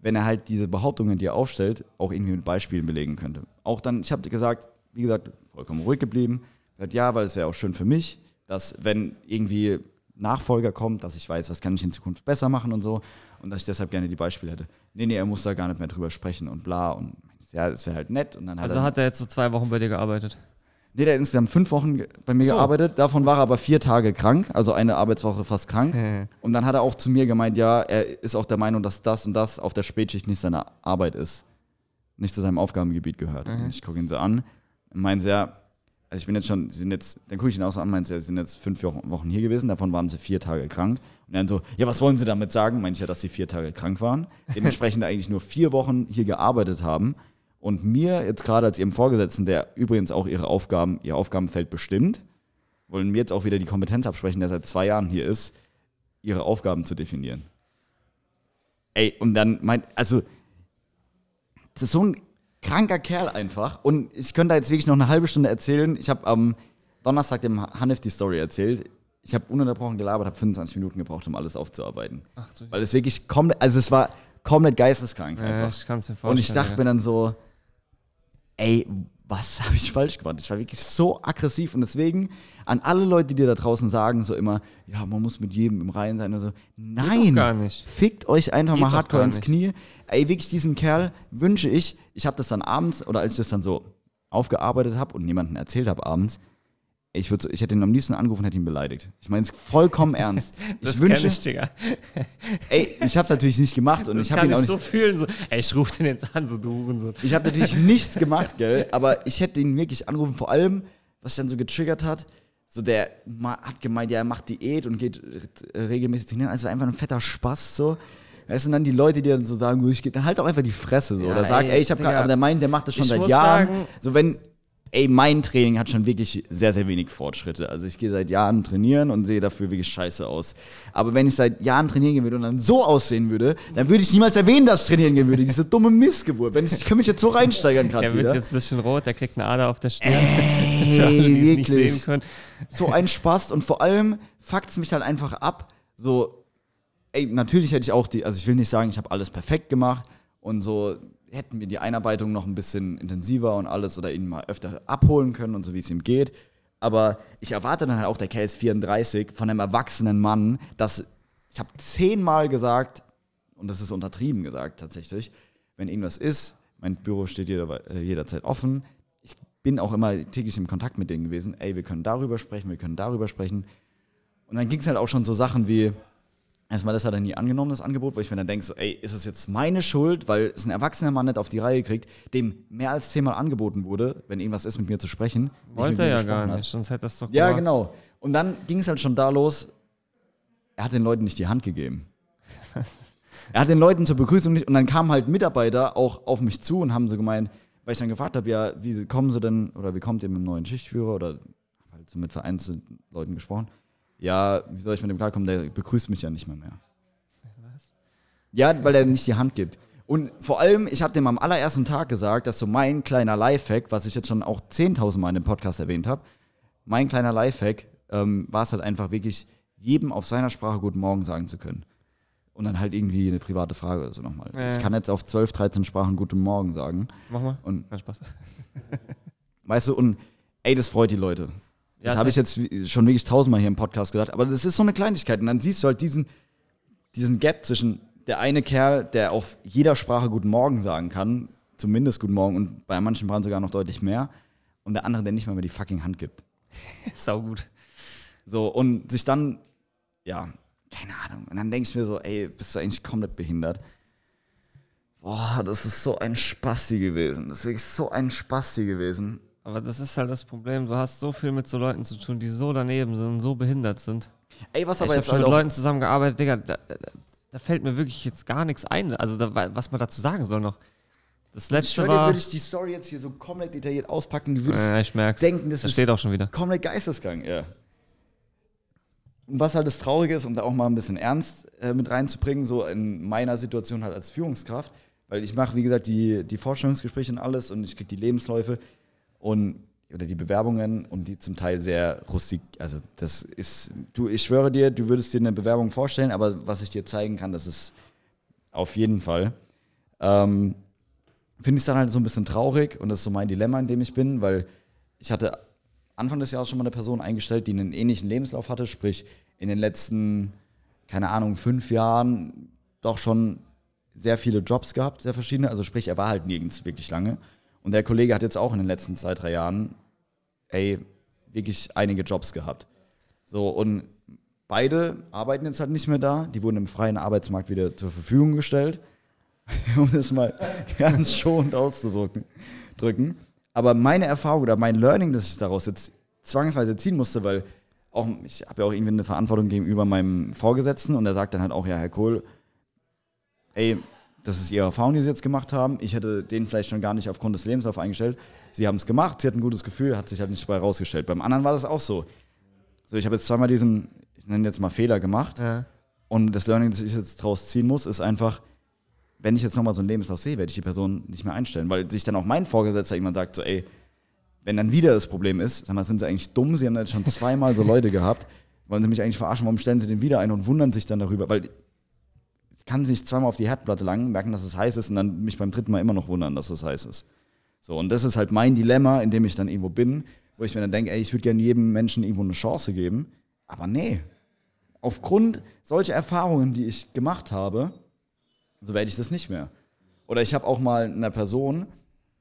wenn er halt diese Behauptungen, die er aufstellt, auch irgendwie mit Beispielen belegen könnte. Auch dann, ich habe gesagt, wie gesagt, vollkommen ruhig geblieben. Gesagt, ja, weil es wäre auch schön für mich, dass wenn irgendwie Nachfolger kommt, dass ich weiß, was kann ich in Zukunft besser machen und so und dass ich deshalb gerne die Beispiele hätte. Nee, nee, er muss da gar nicht mehr drüber sprechen und bla und ja, das wäre halt nett und dann hat Also er hat er jetzt so zwei Wochen bei dir gearbeitet. Nee, der hat insgesamt fünf Wochen bei mir So. gearbeitet. Davon war er aber vier Tage krank, also eine Arbeitswoche fast krank. Und dann hat er auch zu mir gemeint, ja, er ist auch der Meinung, dass das und das auf der Spätschicht nicht seine Arbeit ist. Nicht zu seinem Aufgabengebiet gehört. Und ich gucke ihn so an meinen sie, ja, also ich bin jetzt schon, sie sind jetzt, dann gucke ich ihn auch so an, meinen sie, ja, sie sind jetzt fünf Wochen Wochen hier gewesen, davon waren sie vier Tage krank. Und dann so, ja, was wollen sie damit sagen? Meinte ich ja, dass sie vier Tage krank waren. *laughs* Dementsprechend eigentlich nur vier Wochen hier gearbeitet haben. Und mir jetzt gerade als ihrem Vorgesetzten, der übrigens auch ihre Aufgaben, ihr Aufgabenfeld bestimmt, wollen mir jetzt auch wieder die Kompetenz absprechen, der seit zwei Jahren hier ist, ihre Aufgaben zu definieren. Ey, und dann meint, also, das ist so ein kranker Kerl einfach. Und ich könnte da jetzt wirklich noch eine halbe Stunde erzählen. Ich habe am Donnerstag dem Hanif die Story erzählt. Ich habe ununterbrochen gelabert, habe 25 Minuten gebraucht, um alles aufzuarbeiten. Ach du Weil es wirklich komplett, also es war komplett geisteskrank ja, einfach. ich kann's mir vorstellen. Und ich dachte ja. mir dann so, ey, was *laughs* habe ich falsch gemacht? Ich war wirklich so aggressiv und deswegen an alle Leute, die da draußen sagen, so immer, ja, man muss mit jedem im Reinen sein und so. Nein, gar nicht. fickt euch einfach Geht mal hardcore ins. Knie. Ey, wirklich diesem Kerl wünsche ich, ich habe das dann abends oder als ich das dann so aufgearbeitet habe und jemandem erzählt habe abends, ich, würd, so- ich hätte ihn am liebsten angerufen und hätte ihn beleidigt. Ich meine es vollkommen ernst. *laughs* das Ich kenn wünsche, ich, Digga. *laughs* ey, ich habe es natürlich nicht gemacht und Das ich habe kann ihn auch nicht, so fühlen, so, ey, ich rufe den jetzt an, so du Hurensohn. Ich habe natürlich nichts gemacht, *laughs* gell, aber ich hätte ihn wirklich angerufen, vor allem, was dann so getriggert hat, so der hat gemeint, ja, er macht Diät und geht regelmäßig trainieren, also einfach ein fetter Spaß, so. Du, und dann die Leute, die dann so sagen, ich gehe, dann halt auch einfach die Fresse, so. Ja, Oder sag, ey, ey, ich habe gerade, aber der meint, der macht das schon Ich seit Jahren. sagen- so, wenn, ey, mein Training hat schon wirklich sehr, sehr wenig Fortschritte. Also ich gehe seit Jahren trainieren und sehe dafür wirklich scheiße aus. Aber wenn ich seit Jahren trainieren gehen würde und dann so aussehen würde, dann würde ich niemals erwähnen, dass ich trainieren gehen würde. Diese dumme Missgeburt. Wenn ich, ich kann mich jetzt so reinsteigern gerade Er wird wieder. jetzt ein bisschen rot, der kriegt eine Ader auf der Stirn. Ey, *laughs* Für alle, die es nicht wirklich. sehen können. so ein Spaß und vor allem fuckt's mich halt einfach ab. So, ey, natürlich hätte ich auch die, also ich will nicht sagen, ich habe alles perfekt gemacht und so hätten wir die Einarbeitung noch ein bisschen intensiver und alles oder ihn mal öfter abholen können und so wie es ihm geht. Aber ich erwarte dann halt auch, der ist 34, von einem erwachsenen Mann, dass ich habe zehnmal gesagt, und das ist untertrieben gesagt tatsächlich, wenn irgendwas ist, mein Büro steht jeder, äh, jederzeit offen. Ich bin auch immer täglich im Kontakt mit denen gewesen. Ey, wir können darüber sprechen, wir können darüber sprechen. Und dann ging es halt auch schon so Sachen wie, erstmal, das hat er nie angenommen, das Angebot, wo ich mir dann denke, so, ey, ist es jetzt meine Schuld, weil es ein erwachsener Mann nicht auf die Reihe kriegt, dem mehr als zehnmal angeboten wurde, wenn irgendwas ist, mit mir zu sprechen. Wollte er ja gar hat. nicht, sonst hätte das doch Ja, gemacht. genau. Und dann ging es halt schon da los, er hat den Leuten nicht die Hand gegeben. *laughs* er hat den Leuten zur Begrüßung nicht, und dann kamen halt Mitarbeiter auch auf mich zu und haben so gemeint, weil ich dann gefragt habe, ja, wie kommen sie denn, oder wie kommt ihr mit dem neuen Schichtführer, oder hab halt so mit vereinzelten Leuten gesprochen. Ja, wie soll ich mit dem klarkommen, der begrüßt mich ja nicht mehr mehr. Ja, weil er nicht die Hand gibt. Und vor allem, ich habe dem am allerersten Tag gesagt, dass so mein kleiner Lifehack, was ich jetzt schon auch 10.000 Mal in dem Podcast erwähnt habe, mein kleiner Lifehack ähm, war es halt einfach wirklich, jedem auf seiner Sprache Guten Morgen sagen zu können. Und dann halt irgendwie eine private Frage oder so nochmal. Ja. Ich kann jetzt auf 12, 13 Sprachen Guten Morgen sagen. Mach mal. Und Kein Spaß. weißt du, und ey, das freut die Leute. Das habe ich jetzt schon wirklich tausendmal hier im Podcast gesagt, aber das ist so eine Kleinigkeit. Und dann siehst du halt diesen, diesen Gap zwischen der eine Kerl, der auf jeder Sprache Guten Morgen sagen kann, zumindest Guten Morgen und bei manchen Sprachen sogar noch deutlich mehr, und der andere, der nicht mal mehr die fucking Hand gibt. *laughs* Sau gut. So, und sich dann, ja, keine Ahnung. Und dann denke ich mir so, ey, bist du eigentlich komplett behindert? Boah, das ist so ein Spasti gewesen. Das ist wirklich so ein Spasti gewesen. Aber das ist halt das Problem. Du hast so viel mit so Leuten zu tun, die so daneben sind und so behindert sind. Ey, was ich aber habe jetzt schon halt mit Leuten zusammengearbeitet, Digga, da, da, da fällt mir wirklich jetzt gar nichts ein. Also, da, was man dazu sagen soll noch. Das ich letzte dir, war. würde ich die Story jetzt hier so komplett detailliert auspacken, du würdest Ja, ich merk's. denken, das das ist steht auch schon wieder. komplett geisteskrank, ja. Und was halt das Traurige ist, um da auch mal ein bisschen Ernst äh, mit reinzubringen, so in meiner Situation halt als Führungskraft, weil ich mache, wie gesagt, die, die Vorstellungsgespräche und alles und ich kriege die Lebensläufe und oder die Bewerbungen und die zum Teil sehr rustik, also das ist, du, ich schwöre dir, du würdest dir eine Bewerbung vorstellen, aber was ich dir zeigen kann, das ist auf jeden Fall. Ähm, Finde ich dann halt so ein bisschen traurig und das ist so mein Dilemma, in dem ich bin, weil ich hatte Anfang des Jahres schon mal eine Person eingestellt, die einen ähnlichen Lebenslauf hatte, sprich in den letzten, keine Ahnung, fünf Jahren doch schon sehr viele Jobs gehabt, sehr verschiedene. Also sprich, er war halt nirgends wirklich lange. Und der Kollege hat jetzt auch in den letzten zwei, drei Jahren, ey, wirklich einige Jobs gehabt. So, und beide arbeiten jetzt halt nicht mehr da. Die wurden im freien Arbeitsmarkt wieder zur Verfügung gestellt, *laughs* um das mal *laughs* ganz schonend auszudrücken. Drücken. Aber meine Erfahrung oder mein Learning, das ich daraus jetzt zwangsweise ziehen musste, weil auch, ich habe ja auch irgendwie eine Verantwortung gegenüber meinem Vorgesetzten und er sagt dann halt auch, ja, Herr Kohl, ey, das ist Ihre Erfahrung, die Sie jetzt gemacht haben. Ich hätte den vielleicht schon gar nicht aufgrund des Lebenslaufs eingestellt. Sie haben es gemacht, Sie hatten ein gutes Gefühl, hat sich halt nicht dabei rausgestellt. Beim anderen war das auch so. So, ich habe jetzt zweimal diesen, ich nenne jetzt mal Fehler gemacht. Ja. Und das Learning, das ich jetzt draus ziehen muss, ist einfach, wenn ich jetzt nochmal so einen Lebenslauf sehe, werde ich die Person nicht mehr einstellen. Weil sich dann auch mein Vorgesetzter irgendwann sagt, so, ey, wenn dann wieder das Problem ist, sag mal, sind sie eigentlich dumm, sie haben jetzt schon zweimal so Leute gehabt, wollen sie mich eigentlich verarschen, warum stellen sie den wieder ein und wundern sich dann darüber, weil kann sich zweimal auf die Herdplatte langen, merken, dass es heiß ist und dann mich beim dritten Mal immer noch wundern, dass es heiß ist. So, und das ist halt mein Dilemma, in dem ich dann irgendwo bin, wo ich mir dann denke, ey, ich würde gerne jedem Menschen irgendwo eine Chance geben, aber nee. Aufgrund solcher Erfahrungen, die ich gemacht habe, so werde ich das nicht mehr. Oder ich habe auch mal einer Person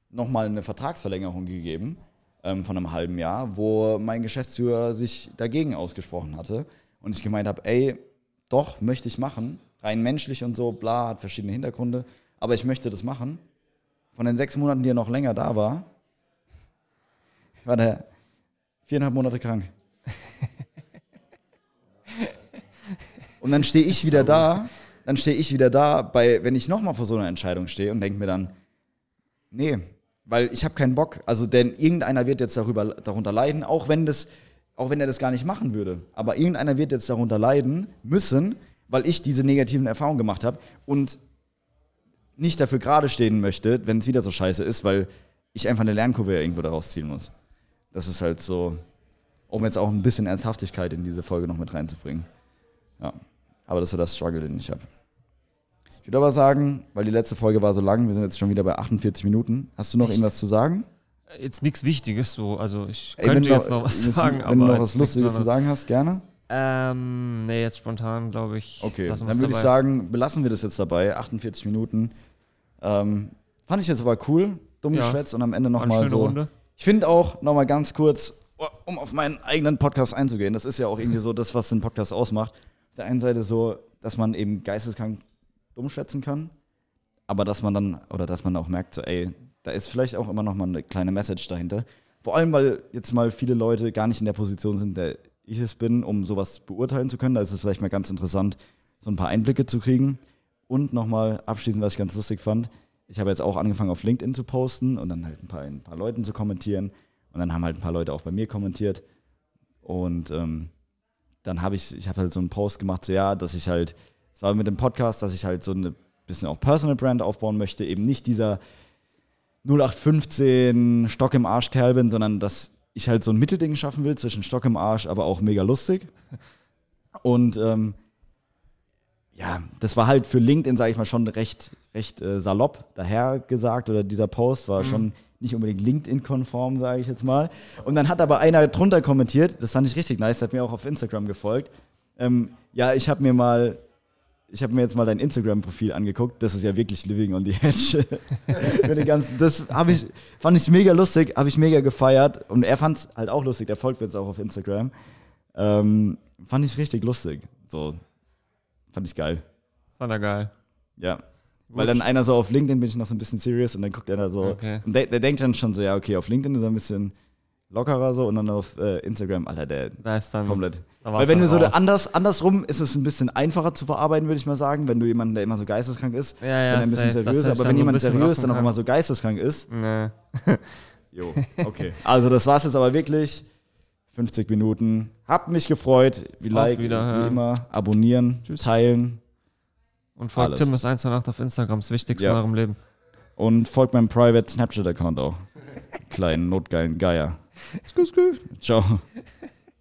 nochmal eine Vertragsverlängerung gegeben ähm, von einem halben Jahr, wo mein Geschäftsführer sich dagegen ausgesprochen hatte und ich gemeint habe, ey, doch, möchte ich machen, rein menschlich und so, bla, hat verschiedene Hintergründe, aber ich möchte das machen. Von den sechs Monaten, die er noch länger da war, *laughs* war der viereinhalb Monate krank. *laughs* Und dann stehe ich wieder da, dann stehe ich wieder da, bei, wenn ich nochmal vor so einer Entscheidung stehe und denke mir dann, nee, weil ich habe keinen Bock. Also, denn irgendeiner wird jetzt darüber, darunter leiden, auch wenn, das, auch wenn er das gar nicht machen würde. Aber irgendeiner wird jetzt darunter leiden müssen, weil ich diese negativen Erfahrungen gemacht habe und nicht dafür gerade stehen möchte, wenn es wieder so scheiße ist, weil ich einfach eine Lernkurve irgendwo daraus ziehen muss. Das ist halt so, um jetzt auch ein bisschen Ernsthaftigkeit in diese Folge noch mit reinzubringen. Ja, aber das ist so das Struggle, den ich habe. Ich würde aber sagen, weil die letzte Folge war so lang, wir sind jetzt schon wieder bei 48 Minuten. Hast du noch Echt? irgendwas zu sagen? Jetzt nichts Wichtiges so. Also ich Ey, wenn könnte du jetzt noch was wenn sagen, du aber. noch jetzt was nichts Lustiges zu sagen hast, gerne. Ähm, nee, jetzt spontan, glaube ich. Okay, dann würde ich sagen, belassen wir das jetzt dabei. 48 Minuten. Ähm, fand ich jetzt aber cool. Dumm Ja. geschwätzt und am Ende nochmal so. Runde. Ich finde auch, nochmal ganz kurz, oh, um auf meinen eigenen Podcast einzugehen, das ist ja auch irgendwie so das, was den Podcast ausmacht. Auf der einen Seite so, dass man eben geisteskrank dumm schwätzen kann, aber dass man dann, oder dass man auch merkt, so, ey, da ist vielleicht auch immer nochmal eine kleine Message dahinter. Vor allem, weil jetzt mal viele Leute gar nicht in der Position sind, der ich es bin, um sowas beurteilen zu können. Da ist es vielleicht mal ganz interessant, so ein paar Einblicke zu kriegen. Und nochmal abschließend, was ich ganz lustig fand, ich habe jetzt auch angefangen auf LinkedIn zu posten und dann halt ein paar, ein paar Leuten zu kommentieren. Und dann haben halt ein paar Leute auch bei mir kommentiert. Und ähm, dann habe ich, ich habe halt so einen Post gemacht, so ja, dass ich halt, es war mit dem Podcast, dass ich halt so ein bisschen auch Personal Brand aufbauen möchte, eben nicht dieser 0815 Stock im Arsch Kerl bin, sondern dass ich halt so ein Mittelding schaffen will zwischen Stock im Arsch, aber auch mega lustig. Und ähm, ja, das war halt für LinkedIn, sage ich mal, schon recht, recht äh, salopp daher gesagt oder dieser Post war schon nicht unbedingt LinkedIn-konform, sage ich jetzt mal. Und dann hat aber einer drunter kommentiert, das fand ich richtig nice, hat mir auch auf Instagram gefolgt. Ähm, ja, ich habe mir mal, ich habe mir jetzt mal dein Instagram-Profil angeguckt. Das ist ja wirklich Living on the Edge. *laughs* Ganzen, das habe ich, fand ich mega lustig, habe ich mega gefeiert. Und er fand es halt auch lustig, der folgt mir jetzt auch auf Instagram. Ähm, fand ich richtig lustig. So, fand ich geil. Fand er geil. Ja. Weil dann einer so auf LinkedIn bin ich noch so ein bisschen serious und dann guckt er da so. Okay. Und der, der denkt dann schon so, ja, okay, auf LinkedIn ist er ein bisschen lockerer so und dann auf äh, Instagram, Alter, der Da ist dann. komplett. da Weil wenn du so anders, andersrum ist es ein bisschen einfacher zu verarbeiten, würde ich mal sagen, wenn du jemanden, der immer so geisteskrank ist, Ja, ja, wenn er ein bisschen seriös er ist, aber wenn jemand seriös dann auch immer so geisteskrank ist, Nee. *laughs* *laughs* jo, okay. also das war's jetzt aber wirklich. 50 Minuten. Hab mich gefreut. Wie Auf like, wie Wiederhören. immer. Abonnieren, teilen Und folgt. Tim ist 128 auf Instagram, das Wichtigste Ja. in eurem Leben. und folgt meinem Private Snapchat-Account auch. *laughs* Kleinen, notgeilen Geier. Ciao. *laughs*